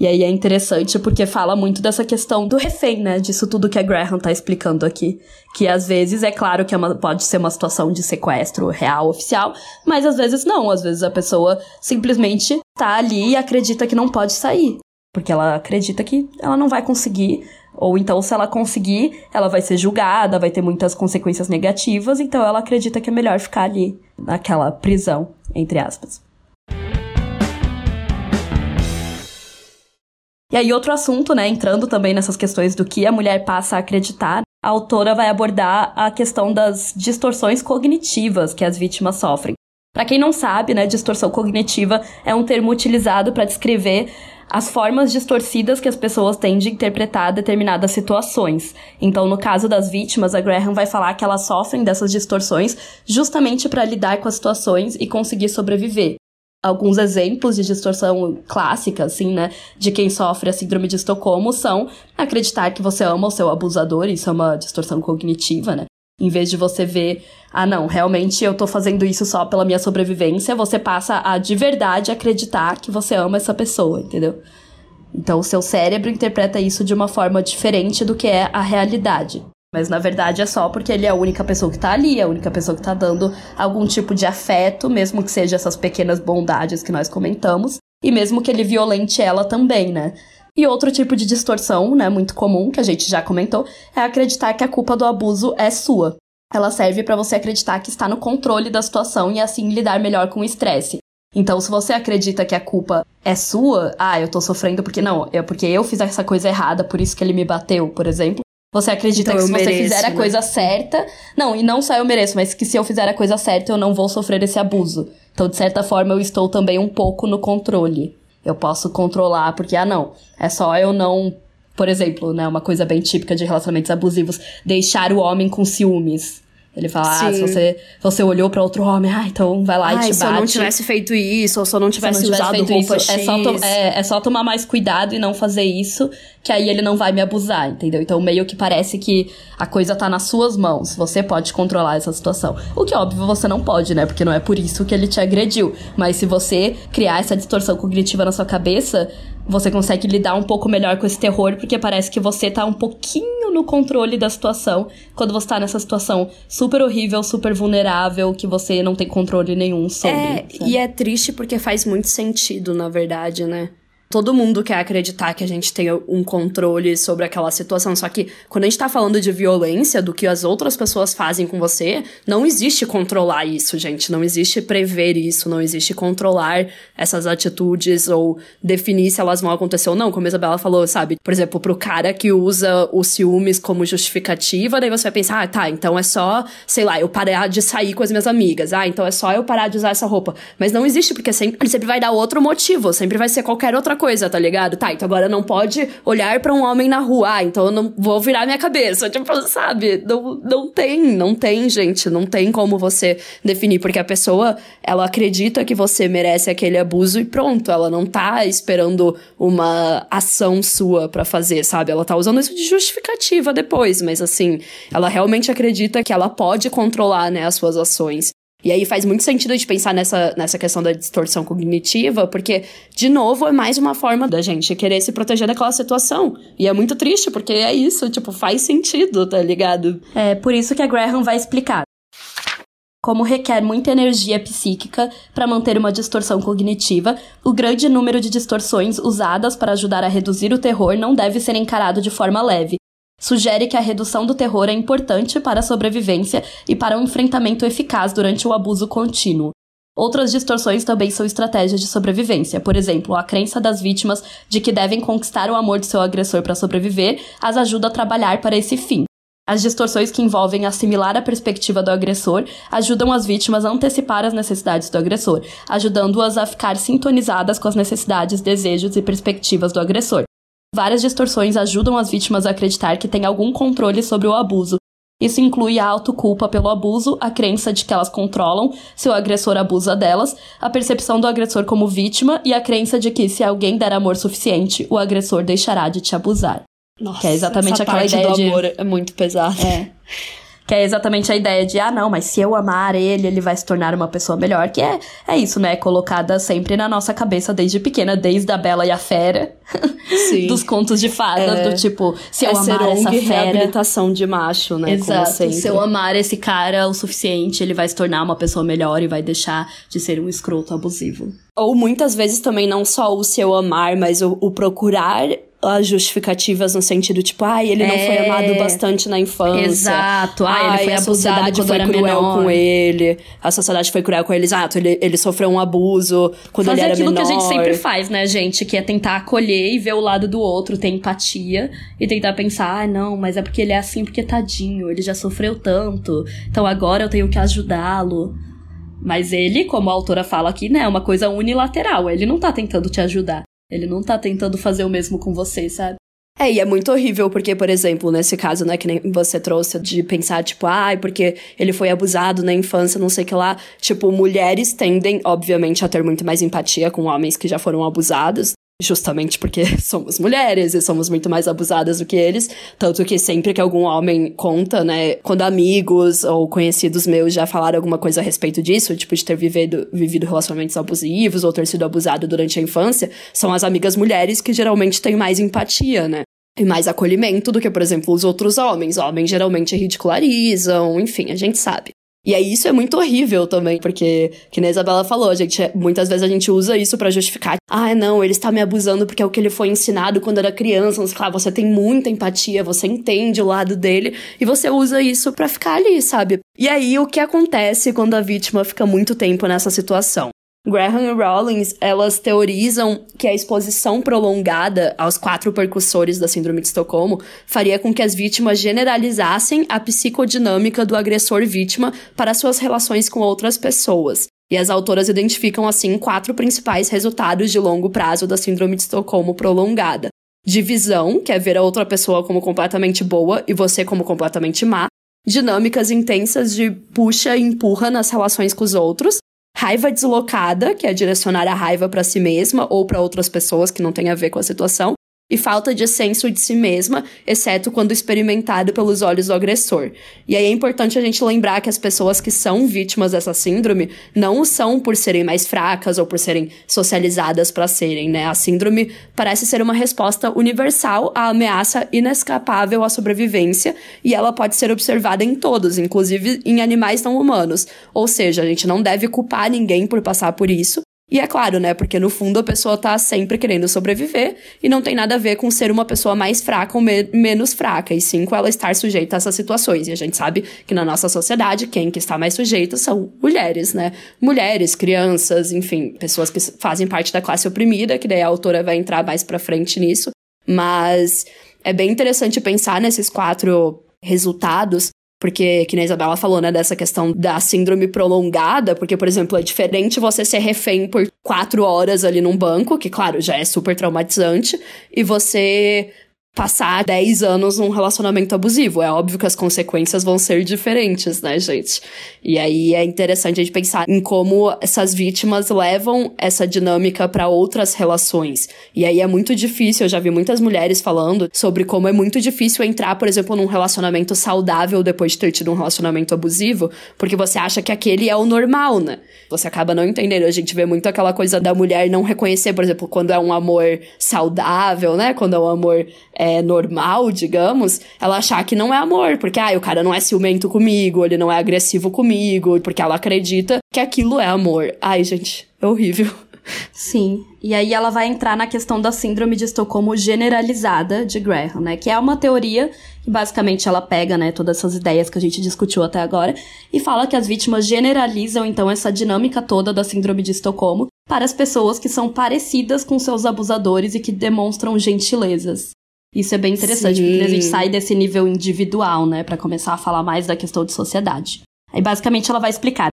E aí é interessante porque fala muito dessa questão do refém, né? Disso tudo que a Graham tá explicando aqui. Que às vezes é claro que é uma, pode ser uma situação de sequestro real, oficial, mas às vezes não. Às vezes a pessoa simplesmente tá ali e acredita que não pode sair. Porque ela acredita que ela não vai conseguir. Ou então, se ela conseguir, ela vai ser julgada, vai ter muitas consequências negativas, então ela acredita que é melhor ficar ali, naquela prisão, entre aspas. E aí, outro assunto, né, entrando também nessas questões do que a mulher passa a acreditar, a autora vai abordar a questão das distorções cognitivas que as vítimas sofrem. Para quem não sabe, né, distorção cognitiva é um termo utilizado para descrever as formas distorcidas que as pessoas têm de interpretar determinadas situações. Então, no caso das vítimas, a Graham vai falar que elas sofrem dessas distorções justamente para lidar com as situações e conseguir sobreviver alguns exemplos de distorção clássica, assim, né, de quem sofre a síndrome de Estocolmo são acreditar que você ama o seu abusador, isso é uma distorção cognitiva, né? Em vez de você ver, ah, não, realmente eu tô fazendo isso só pela minha sobrevivência, você passa a de verdade acreditar que você ama essa pessoa, entendeu? Então o seu cérebro interpreta isso de uma forma diferente do que é a realidade. Mas na verdade é só porque ele é a única pessoa que tá ali, é a única pessoa que tá dando algum tipo de afeto, mesmo que seja essas pequenas bondades que nós comentamos, e mesmo que ele violente ela também, né? E outro tipo de distorção, né, muito comum, que a gente já comentou, é acreditar que a culpa do abuso é sua. Ela serve para você acreditar que está no controle da situação e assim lidar melhor com o estresse. Então, se você acredita que a culpa é sua, ah, eu tô sofrendo porque não, é porque eu fiz essa coisa errada, por isso que ele me bateu, por exemplo, você acredita então, que se você mereço, fizer a né? coisa certa. Não, e não só eu mereço, mas que se eu fizer a coisa certa, eu não vou sofrer esse abuso. Então, de certa forma, eu estou também um pouco no controle. Eu posso controlar, porque, ah, não, é só eu não. Por exemplo, né, uma coisa bem típica de relacionamentos abusivos, deixar o homem com ciúmes. Ele fala, Sim. ah, se você, você olhou para outro homem, ah, então vai lá Ai, e te bate. se eu não tivesse feito isso, ou se eu não tivesse, se não tivesse usado roupa isso, X. É só, é, é só tomar mais cuidado e não fazer isso, que aí ele não vai me abusar, entendeu? Então meio que parece que a coisa tá nas suas mãos, você pode controlar essa situação. O que óbvio você não pode, né? Porque não é por isso que ele te agrediu. Mas se você criar essa distorção cognitiva na sua cabeça, você consegue lidar um pouco melhor com esse terror, porque parece que você tá um pouquinho no controle da situação quando você tá nessa situação super horrível, super vulnerável, que você não tem controle nenhum sobre. É, sabe? e é triste porque faz muito sentido, na verdade, né? Todo mundo quer acreditar que a gente tem um controle sobre aquela situação. Só que quando a gente tá falando de violência, do que as outras pessoas fazem com você, não existe controlar isso, gente. Não existe prever isso, não existe controlar essas atitudes ou definir se elas vão acontecer ou não. Como a Isabela falou, sabe? Por exemplo, pro cara que usa os ciúmes como justificativa, daí você vai pensar, ah, tá, então é só, sei lá, eu parar de sair com as minhas amigas. Ah, então é só eu parar de usar essa roupa. Mas não existe, porque sempre, sempre vai dar outro motivo, sempre vai ser qualquer outra coisa, tá ligado? Tá, então agora não pode olhar para um homem na rua, ah, então eu não vou virar minha cabeça. Tipo, sabe? Não, não tem, não tem, gente. Não tem como você definir, porque a pessoa, ela acredita que você merece aquele abuso e pronto, ela não tá esperando uma ação sua para fazer, sabe? Ela tá usando isso de justificativa depois, mas assim, ela realmente acredita que ela pode controlar, né, as suas ações. E aí faz muito sentido de pensar nessa, nessa questão da distorção cognitiva, porque, de novo, é mais uma forma da gente querer se proteger daquela situação. E é muito triste, porque é isso, tipo, faz sentido, tá ligado? É por isso que a Graham vai explicar. Como requer muita energia psíquica para manter uma distorção cognitiva, o grande número de distorções usadas para ajudar a reduzir o terror não deve ser encarado de forma leve, sugere que a redução do terror é importante para a sobrevivência e para um enfrentamento eficaz durante o abuso contínuo. Outras distorções também são estratégias de sobrevivência. Por exemplo, a crença das vítimas de que devem conquistar o amor de seu agressor para sobreviver as ajuda a trabalhar para esse fim. As distorções que envolvem assimilar a perspectiva do agressor ajudam as vítimas a antecipar as necessidades do agressor, ajudando-as a ficar sintonizadas com as necessidades, desejos e perspectivas do agressor. Várias distorções ajudam as vítimas a acreditar que têm algum controle sobre o abuso. Isso inclui a autoculpa pelo abuso, a crença de que elas controlam se o agressor abusa delas, a percepção do agressor como vítima e a crença de que se alguém der amor suficiente, o agressor deixará de te abusar. Nossa, que é exatamente aquela ideia do de amor é muito pesada. É. Que é exatamente a ideia de, ah, não, mas se eu amar ele, ele vai se tornar uma pessoa melhor. Que é, é isso, né? Colocada sempre na nossa cabeça desde pequena, desde a Bela e a Fera. dos contos de fadas, é. do tipo, se eu é amar essa fera... reabilitação de macho, né? Exato, se eu amar esse cara o suficiente, ele vai se tornar uma pessoa melhor e vai deixar de ser um escroto abusivo. Ou muitas vezes também não só o seu amar, mas o, o procurar as justificativas no sentido tipo, ai, ele não foi amado é. bastante na infância. Exato. Ai, ai ele foi a sociedade foi cruel menor. com ele. A sociedade foi cruel com ele. Exato, ele, ele sofreu um abuso quando Fazer ele era menor. Fazer aquilo que a gente sempre faz, né, gente? Que é tentar acolher e ver o lado do outro, ter empatia e tentar pensar, ah, não, mas é porque ele é assim porque tadinho, ele já sofreu tanto. Então agora eu tenho que ajudá-lo. Mas ele, como a autora fala aqui, né, é uma coisa unilateral. Ele não tá tentando te ajudar. Ele não tá tentando fazer o mesmo com você, sabe? É, e é muito horrível, porque, por exemplo, nesse caso, né, que nem você trouxe de pensar, tipo, ai, ah, porque ele foi abusado na infância, não sei o que lá. Tipo, mulheres tendem, obviamente, a ter muito mais empatia com homens que já foram abusados justamente porque somos mulheres e somos muito mais abusadas do que eles. Tanto que sempre que algum homem conta, né, quando amigos ou conhecidos meus já falaram alguma coisa a respeito disso, tipo de ter vivido, vivido relacionamentos abusivos ou ter sido abusado durante a infância, são as amigas mulheres que geralmente têm mais empatia, né? E mais acolhimento do que, por exemplo, os outros homens. Homens geralmente ridicularizam, enfim, a gente sabe. E aí isso é muito horrível também, porque, que nem a Isabela falou, a gente, muitas vezes a gente usa isso para justificar. Ah, não, ele está me abusando porque é o que ele foi ensinado quando era criança. Mas, claro, você tem muita empatia, você entende o lado dele, e você usa isso para ficar ali, sabe? E aí, o que acontece quando a vítima fica muito tempo nessa situação? Graham e Rawlings, elas teorizam que a exposição prolongada aos quatro percussores da síndrome de Estocolmo faria com que as vítimas generalizassem a psicodinâmica do agressor-vítima para suas relações com outras pessoas. E as autoras identificam, assim, quatro principais resultados de longo prazo da síndrome de Estocolmo prolongada. Divisão, que é ver a outra pessoa como completamente boa e você como completamente má. Dinâmicas intensas de puxa e empurra nas relações com os outros raiva deslocada, que é direcionar a raiva para si mesma ou para outras pessoas que não tem a ver com a situação, e falta de senso de si mesma, exceto quando experimentado pelos olhos do agressor. E aí é importante a gente lembrar que as pessoas que são vítimas dessa síndrome não são por serem mais fracas ou por serem socializadas para serem, né? A síndrome parece ser uma resposta universal à ameaça inescapável à sobrevivência e ela pode ser observada em todos, inclusive em animais não humanos. Ou seja, a gente não deve culpar ninguém por passar por isso, e é claro, né? Porque no fundo a pessoa tá sempre querendo sobreviver e não tem nada a ver com ser uma pessoa mais fraca ou me menos fraca, e sim com ela estar sujeita a essas situações. E a gente sabe que na nossa sociedade, quem que está mais sujeito são mulheres, né? Mulheres, crianças, enfim, pessoas que fazem parte da classe oprimida, que daí a autora vai entrar mais pra frente nisso. Mas é bem interessante pensar nesses quatro resultados porque, que a Isabela falou, né, dessa questão da síndrome prolongada, porque, por exemplo, é diferente você ser refém por quatro horas ali num banco, que, claro, já é super traumatizante, e você passar 10 anos num relacionamento abusivo. É óbvio que as consequências vão ser diferentes, né, gente? E aí é interessante a gente pensar em como essas vítimas levam essa dinâmica para outras relações. E aí é muito difícil, eu já vi muitas mulheres falando sobre como é muito difícil entrar, por exemplo, num relacionamento saudável depois de ter tido um relacionamento abusivo, porque você acha que aquele é o normal, né? Você acaba não entendendo. A gente vê muito aquela coisa da mulher não reconhecer, por exemplo, quando é um amor saudável, né? Quando é um amor é, normal, digamos, ela achar que não é amor, porque ah, o cara não é ciumento comigo, ele não é agressivo comigo, porque ela acredita que aquilo é amor. Ai, gente, é horrível. Sim. E aí ela vai entrar na questão da síndrome de Estocolmo generalizada de Graham, né? Que é uma teoria que basicamente ela pega, né, todas essas ideias que a gente discutiu até agora e fala que as vítimas generalizam então essa dinâmica toda da síndrome de Estocolmo para as pessoas que são parecidas com seus abusadores e que demonstram gentilezas. Isso é bem interessante, Sim. porque a gente sai desse nível individual, né, para começar a falar mais da questão de sociedade. Aí basicamente ela vai explicar.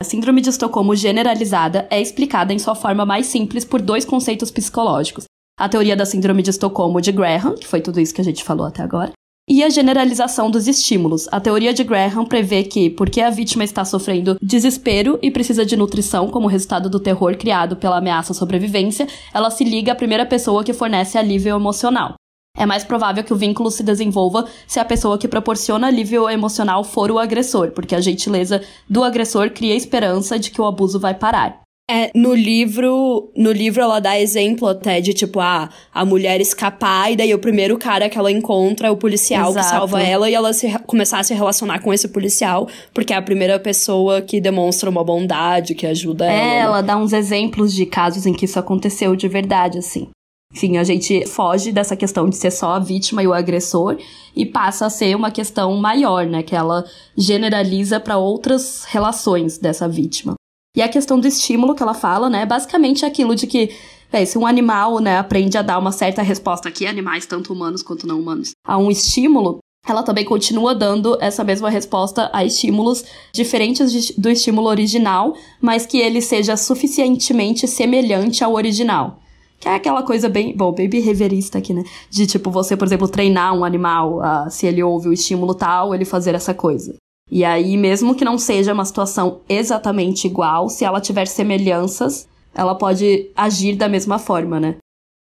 A síndrome de Estocolmo generalizada é explicada em sua forma mais simples por dois conceitos psicológicos: a teoria da síndrome de Estocolmo de Graham, que foi tudo isso que a gente falou até agora, e a generalização dos estímulos. A teoria de Graham prevê que, porque a vítima está sofrendo desespero e precisa de nutrição como resultado do terror criado pela ameaça à sobrevivência, ela se liga à primeira pessoa que fornece alívio emocional. É mais provável que o vínculo se desenvolva se a pessoa que proporciona alívio emocional for o agressor, porque a gentileza do agressor cria esperança de que o abuso vai parar. É, no livro, no livro ela dá exemplo até de tipo, ah, a mulher escapar e daí o primeiro cara que ela encontra é o policial Exato. que salva ela e ela se, começar a se relacionar com esse policial, porque é a primeira pessoa que demonstra uma bondade, que ajuda é, ela. É, ela dá uns exemplos de casos em que isso aconteceu de verdade, assim. Enfim, a gente foge dessa questão de ser só a vítima e o agressor e passa a ser uma questão maior, né? Que ela generaliza para outras relações dessa vítima. E a questão do estímulo que ela fala, né, é basicamente aquilo de que é, se um animal, né, aprende a dar uma certa resposta aqui, animais, tanto humanos quanto não humanos, a um estímulo, ela também continua dando essa mesma resposta a estímulos diferentes do estímulo original, mas que ele seja suficientemente semelhante ao original. Que é aquela coisa bem, bom, bem behaviorista aqui, né? De tipo, você, por exemplo, treinar um animal, uh, se ele ouve o estímulo tal, ele fazer essa coisa. E aí, mesmo que não seja uma situação exatamente igual, se ela tiver semelhanças, ela pode agir da mesma forma, né?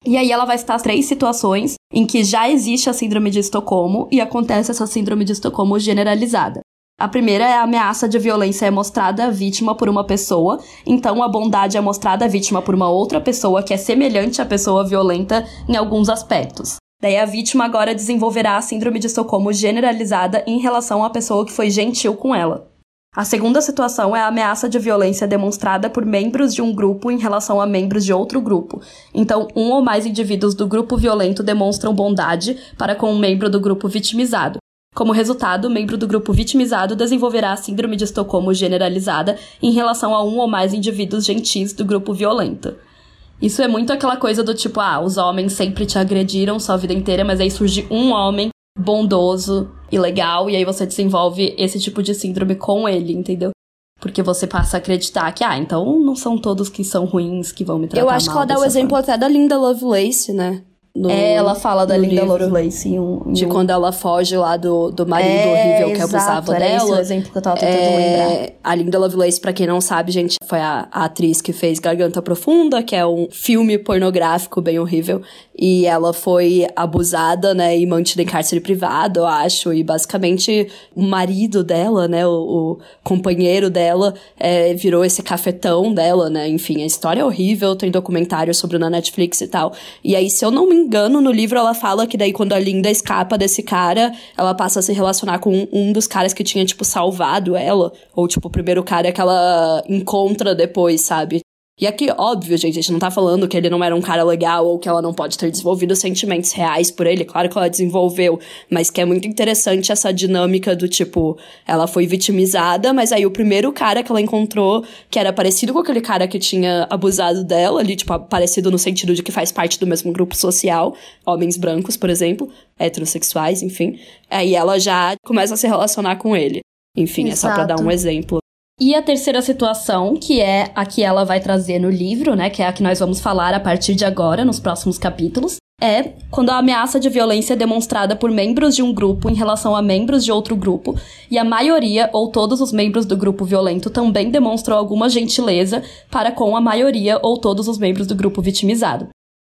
E aí ela vai citar três situações em que já existe a síndrome de Estocolmo e acontece essa síndrome de Estocolmo generalizada. A primeira é a ameaça de violência é mostrada à vítima por uma pessoa, então a bondade é mostrada à vítima por uma outra pessoa que é semelhante à pessoa violenta em alguns aspectos. Daí a vítima agora desenvolverá a síndrome de Estocolmo generalizada em relação à pessoa que foi gentil com ela. A segunda situação é a ameaça de violência demonstrada por membros de um grupo em relação a membros de outro grupo. Então, um ou mais indivíduos do grupo violento demonstram bondade para com um membro do grupo vitimizado. Como resultado, o membro do grupo vitimizado desenvolverá a síndrome de Estocolmo generalizada em relação a um ou mais indivíduos gentis do grupo violento. Isso é muito aquela coisa do tipo, ah, os homens sempre te agrediram sua vida inteira, mas aí surge um homem bondoso e legal, e aí você desenvolve esse tipo de síndrome com ele, entendeu? Porque você passa a acreditar que, ah, então não são todos que são ruins que vão me tratar Eu acho que ela dá o exemplo até da Linda Lovelace, né? No, é, ela fala da Linda Lovelace um, De um... quando ela foge lá do, do marido é, horrível que exato, abusava era dela. Esse o exemplo que eu tava tentando é, lembrar. A Linda Lovelace, pra quem não sabe, gente, foi a, a, atriz que fez Garganta Profunda, que é um filme pornográfico bem horrível. E ela foi abusada, né, e mantida em cárcere privado, eu acho. E basicamente o marido dela, né, o, o companheiro dela, é, virou esse cafetão dela, né. Enfim, a história é horrível, tem documentário sobre na Netflix e tal. E aí, se eu não me engano, no livro ela fala que daí quando a Linda escapa desse cara, ela passa a se relacionar com um dos caras que tinha, tipo, salvado ela. Ou, tipo, o primeiro cara que ela encontra depois, sabe? E aqui, óbvio, gente, a gente não tá falando que ele não era um cara legal ou que ela não pode ter desenvolvido sentimentos reais por ele. Claro que ela desenvolveu, mas que é muito interessante essa dinâmica do tipo, ela foi vitimizada, mas aí o primeiro cara que ela encontrou, que era parecido com aquele cara que tinha abusado dela, ali, tipo, parecido no sentido de que faz parte do mesmo grupo social, homens brancos, por exemplo, heterossexuais, enfim. Aí ela já começa a se relacionar com ele. Enfim, Exato. é só pra dar um exemplo. E a terceira situação, que é a que ela vai trazer no livro, né, que é a que nós vamos falar a partir de agora, nos próximos capítulos, é quando a ameaça de violência é demonstrada por membros de um grupo em relação a membros de outro grupo, e a maioria ou todos os membros do grupo violento também demonstram alguma gentileza para com a maioria ou todos os membros do grupo vitimizado.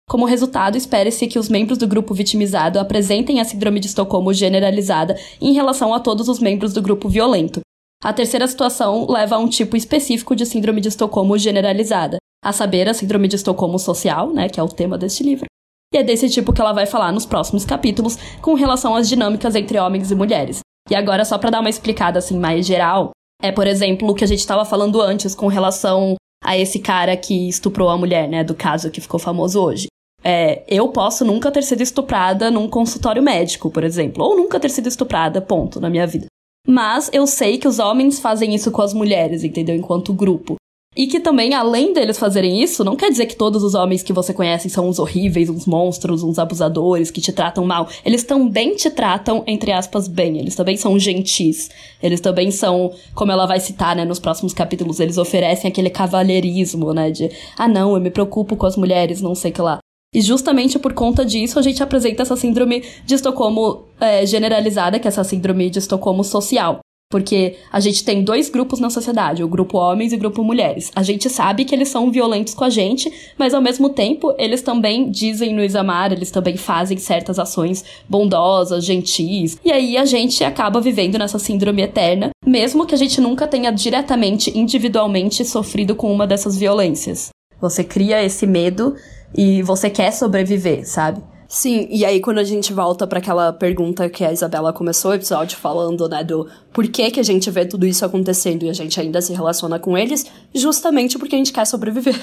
Como resultado, espere-se que os membros do grupo vitimizado apresentem a síndrome de Estocolmo generalizada em relação a todos os membros do grupo violento, a terceira situação leva a um tipo específico de síndrome de Estocolmo generalizada, a saber, a síndrome de Estocolmo social, né, que é o tema deste livro. E é desse tipo que ela vai falar nos próximos capítulos com relação às dinâmicas entre homens e mulheres. E agora, só para dar uma explicada assim mais geral, é, por exemplo, o que a gente estava falando antes com relação a esse cara que estuprou a mulher, né, do caso que ficou famoso hoje. É, eu posso nunca ter sido estuprada num consultório médico, por exemplo, ou nunca ter sido estuprada, ponto, na minha vida. Mas eu sei que os homens fazem isso com as mulheres, entendeu? Enquanto grupo. E que também, além deles fazerem isso, não quer dizer que todos os homens que você conhece são uns horríveis, uns monstros, uns abusadores que te tratam mal. Eles também te tratam, entre aspas, bem. Eles também são gentis. Eles também são, como ela vai citar, né, nos próximos capítulos, eles oferecem aquele cavalheirismo, né, de, ah, não, eu me preocupo com as mulheres, não sei o que lá. E justamente por conta disso, a gente apresenta essa síndrome de Estocolmo é, generalizada, que é essa síndrome de Estocolmo social. Porque a gente tem dois grupos na sociedade, o grupo homens e o grupo mulheres. A gente sabe que eles são violentos com a gente, mas ao mesmo tempo eles também dizem nos amar, eles também fazem certas ações bondosas, gentis. E aí a gente acaba vivendo nessa síndrome eterna mesmo que a gente nunca tenha diretamente, individualmente sofrido com uma dessas violências. Você cria esse medo e você quer sobreviver, sabe? Sim, e aí quando a gente volta para aquela pergunta que a Isabela começou o episódio falando, né, do por que que a gente vê tudo isso acontecendo e a gente ainda se relaciona com eles, justamente porque a gente quer sobreviver.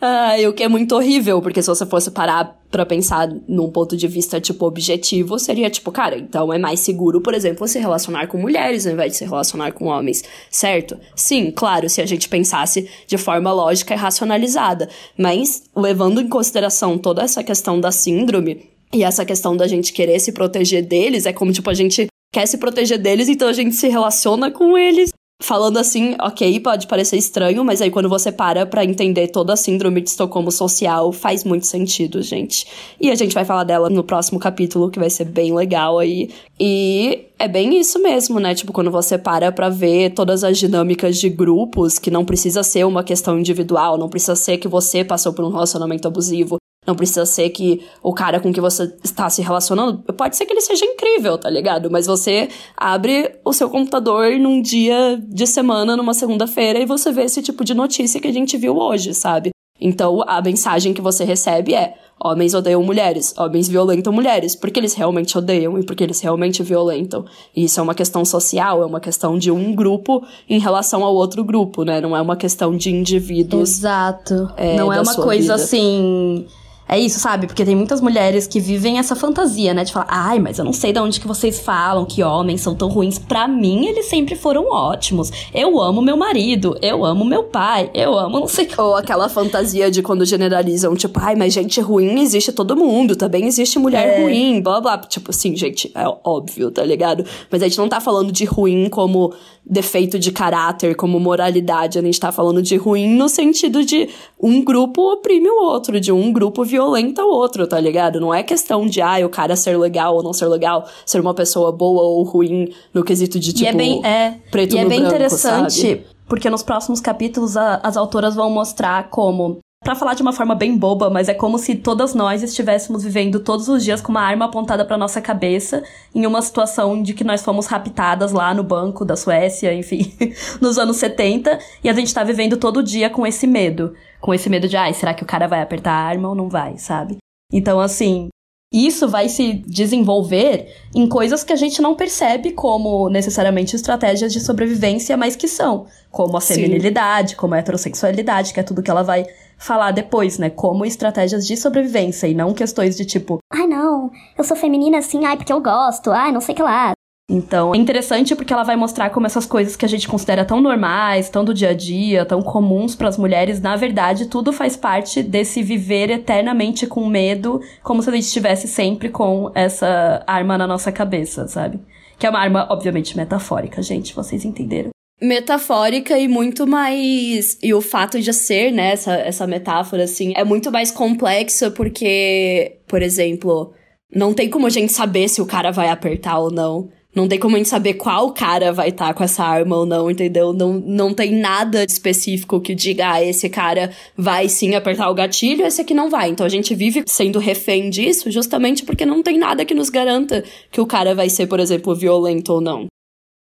Ah, o que é muito horrível, porque se você fosse parar pra pensar num ponto de vista, tipo, objetivo, seria tipo, cara, então é mais seguro, por exemplo, se relacionar com mulheres ao invés de se relacionar com homens, certo? Sim, claro, se a gente pensasse de forma lógica e racionalizada, mas levando em consideração toda essa questão da síndrome e essa questão da gente querer se proteger deles, é como, tipo, a gente quer se proteger deles, então a gente se relaciona com eles Falando assim, ok, pode parecer estranho, mas aí quando você para pra entender toda a síndrome de Estocolmo social, faz muito sentido, gente. E a gente vai falar dela no próximo capítulo, que vai ser bem legal aí. E é bem isso mesmo, né? Tipo, quando você para pra ver todas as dinâmicas de grupos, que não precisa ser uma questão individual, não precisa ser que você passou por um relacionamento abusivo, não precisa ser que o cara com que você está se relacionando, pode ser que ele seja incrível, tá ligado? Mas você abre o seu computador num dia de semana, numa segunda-feira, e você vê esse tipo de notícia que a gente viu hoje, sabe? Então a mensagem que você recebe é: homens odeiam mulheres, homens violentam mulheres, porque eles realmente odeiam e porque eles realmente violentam. E isso é uma questão social, é uma questão de um grupo em relação ao outro grupo, né? Não é uma questão de indivíduos. Exato. É, Não é uma coisa vida. assim é isso, sabe? Porque tem muitas mulheres que vivem essa fantasia, né? De falar, ai, mas eu não sei de onde que vocês falam que homens são tão ruins. Pra mim, eles sempre foram ótimos. Eu amo meu marido, eu amo meu pai, eu amo não sei. Ou aquela fantasia de quando generalizam, tipo, ai, mas gente ruim existe todo mundo, também existe mulher é. ruim, blá blá. Tipo assim, gente, é óbvio, tá ligado? Mas a gente não tá falando de ruim como defeito de caráter, como moralidade. A gente tá falando de ruim no sentido de um grupo oprime o outro, de um grupo violenta o outro, tá ligado? Não é questão de, ah, o cara ser legal ou não ser legal, ser uma pessoa boa ou ruim no quesito de, tipo, e é bem, é, preto e é bem branco, interessante, sabe? porque nos próximos capítulos a, as autoras vão mostrar como para falar de uma forma bem boba, mas é como se todas nós estivéssemos vivendo todos os dias com uma arma apontada para nossa cabeça, em uma situação de que nós fomos raptadas lá no banco da Suécia, enfim, nos anos 70, e a gente tá vivendo todo dia com esse medo, com esse medo de, ai, será que o cara vai apertar a arma ou não vai, sabe? Então, assim, isso vai se desenvolver em coisas que a gente não percebe como necessariamente estratégias de sobrevivência, mas que são, como a feminilidade, como a heterossexualidade, que é tudo que ela vai falar depois, né? Como estratégias de sobrevivência e não questões de tipo, ai não, eu sou feminina assim, ai porque eu gosto, ai não sei que lá. Então, é interessante porque ela vai mostrar como essas coisas que a gente considera tão normais, tão do dia a dia, tão comuns para as mulheres, na verdade, tudo faz parte desse viver eternamente com medo, como se a gente estivesse sempre com essa arma na nossa cabeça, sabe? Que é uma arma, obviamente, metafórica, gente, vocês entenderam metafórica e muito mais. E o fato de ser, né, essa, essa metáfora, assim, é muito mais complexa porque, por exemplo, não tem como a gente saber se o cara vai apertar ou não. Não tem como a gente saber qual cara vai estar tá com essa arma ou não, entendeu? Não, não tem nada específico que diga, ah, esse cara vai sim apertar o gatilho, esse aqui não vai. Então a gente vive sendo refém disso justamente porque não tem nada que nos garanta que o cara vai ser, por exemplo, violento ou não.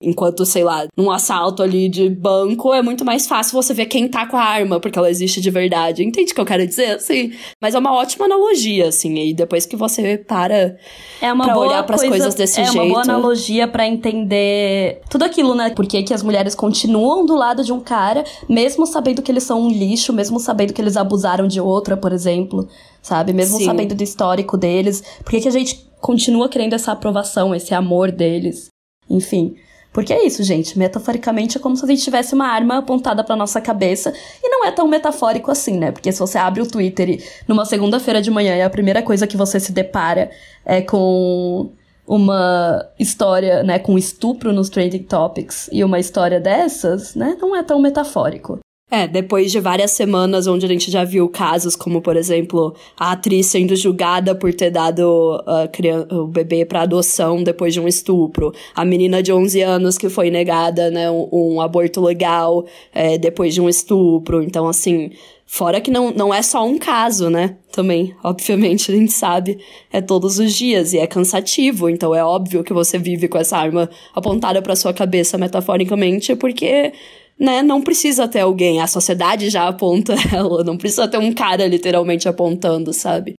Enquanto, sei lá, num assalto ali de banco, é muito mais fácil você ver quem tá com a arma, porque ela existe de verdade. Entende o que eu quero dizer? Assim, mas é uma ótima analogia, assim. E depois que você para é uma pra olhar pras coisa, coisas desse é jeito. É uma boa analogia para entender tudo aquilo, né? Por que, que as mulheres continuam do lado de um cara, mesmo sabendo que eles são um lixo, mesmo sabendo que eles abusaram de outra, por exemplo, sabe? Mesmo Sim. sabendo do histórico deles. Por que, que a gente continua querendo essa aprovação, esse amor deles? Enfim. Porque é isso, gente. Metaforicamente é como se a gente tivesse uma arma apontada pra nossa cabeça. E não é tão metafórico assim, né? Porque se você abre o Twitter e numa segunda-feira de manhã e a primeira coisa que você se depara é com uma história, né, com estupro nos trending topics e uma história dessas, né, não é tão metafórico. É, depois de várias semanas onde a gente já viu casos como, por exemplo, a atriz sendo julgada por ter dado uh, o bebê para adoção depois de um estupro, a menina de 11 anos que foi negada né, um, um aborto legal é, depois de um estupro. Então, assim, fora que não, não é só um caso, né? Também, obviamente, a gente sabe, é todos os dias e é cansativo. Então, é óbvio que você vive com essa arma apontada para sua cabeça metaforicamente, porque né, não precisa ter alguém, a sociedade já aponta ela, não precisa ter um cara literalmente apontando, sabe?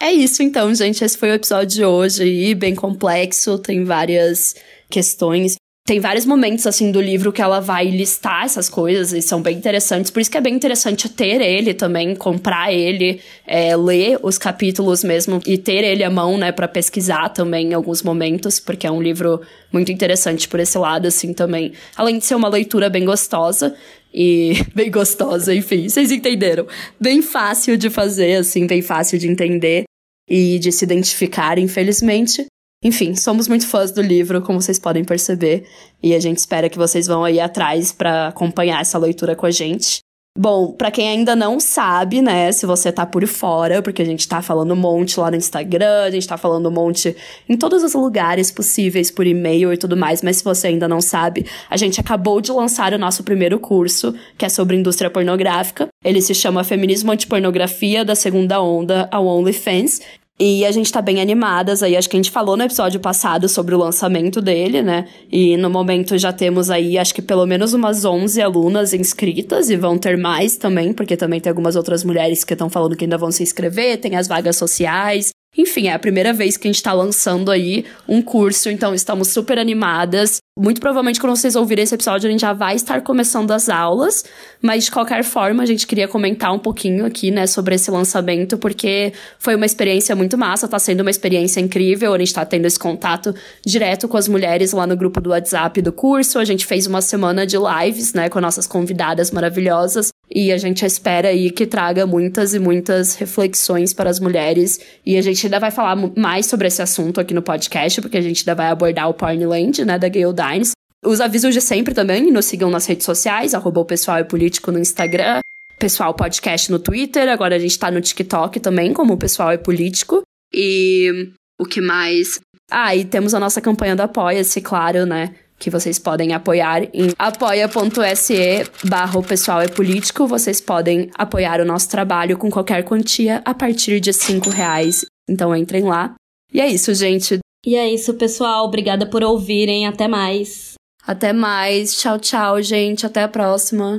É isso então, gente. Esse foi o episódio de hoje aí, bem complexo, tem várias questões. Tem vários momentos, assim, do livro que ela vai listar essas coisas e são bem interessantes. Por isso que é bem interessante ter ele também, comprar ele, é, ler os capítulos mesmo e ter ele à mão, né, para pesquisar também em alguns momentos, porque é um livro muito interessante por esse lado, assim, também. Além de ser uma leitura bem gostosa e bem gostosa, enfim, vocês entenderam. Bem fácil de fazer, assim, bem fácil de entender e de se identificar, infelizmente. Enfim, somos muito fãs do livro, como vocês podem perceber, e a gente espera que vocês vão aí atrás para acompanhar essa leitura com a gente. Bom, para quem ainda não sabe, né, se você tá por fora, porque a gente tá falando um monte lá no Instagram, a gente tá falando um monte em todos os lugares possíveis por e-mail e tudo mais, mas se você ainda não sabe, a gente acabou de lançar o nosso primeiro curso, que é sobre indústria pornográfica. Ele se chama Feminismo Antipornografia da Segunda Onda ao OnlyFans, e a gente tá bem animadas aí, acho que a gente falou no episódio passado sobre o lançamento dele, né? E no momento já temos aí, acho que pelo menos umas 11 alunas inscritas e vão ter mais também, porque também tem algumas outras mulheres que estão falando que ainda vão se inscrever, tem as vagas sociais. Enfim, é a primeira vez que a gente tá lançando aí um curso, então estamos super animadas. Muito provavelmente, quando vocês ouvirem esse episódio, a gente já vai estar começando as aulas, mas de qualquer forma, a gente queria comentar um pouquinho aqui, né, sobre esse lançamento, porque foi uma experiência muito massa, tá sendo uma experiência incrível, a gente tá tendo esse contato direto com as mulheres lá no grupo do WhatsApp do curso, a gente fez uma semana de lives, né, com nossas convidadas maravilhosas, e a gente espera aí que traga muitas e muitas reflexões para as mulheres, e a gente ainda vai falar mais sobre esse assunto aqui no podcast, porque a gente ainda vai abordar o Pornland, né, da Gayle Dines. Os avisos de sempre também, nos sigam nas redes sociais, arroba o pessoal é político no Instagram, pessoal podcast no Twitter, agora a gente tá no TikTok também, como o pessoal é político. E o que mais? Ah, e temos a nossa campanha do Apoia-se, claro, né? Que vocês podem apoiar em apoia.se barra pessoal é político. Vocês podem apoiar o nosso trabalho com qualquer quantia a partir de cinco reais. Então entrem lá. E é isso, gente. E é isso, pessoal. Obrigada por ouvirem. Até mais. Até mais. Tchau, tchau, gente. Até a próxima.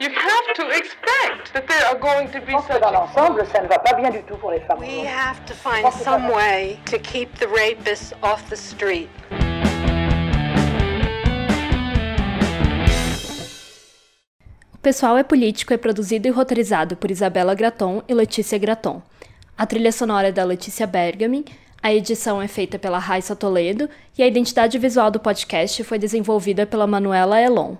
You have to expect that there are going to be such Dans l'ensemble, ça ne va pas bien du tout pour les femmes. We have to find some way to keep the rapists off the street. Pessoal é Político é produzido e roteirizado por Isabela Graton e Letícia Graton. A trilha sonora é da Letícia Bergamin, a edição é feita pela Raissa Toledo e a identidade visual do podcast foi desenvolvida pela Manuela Elon.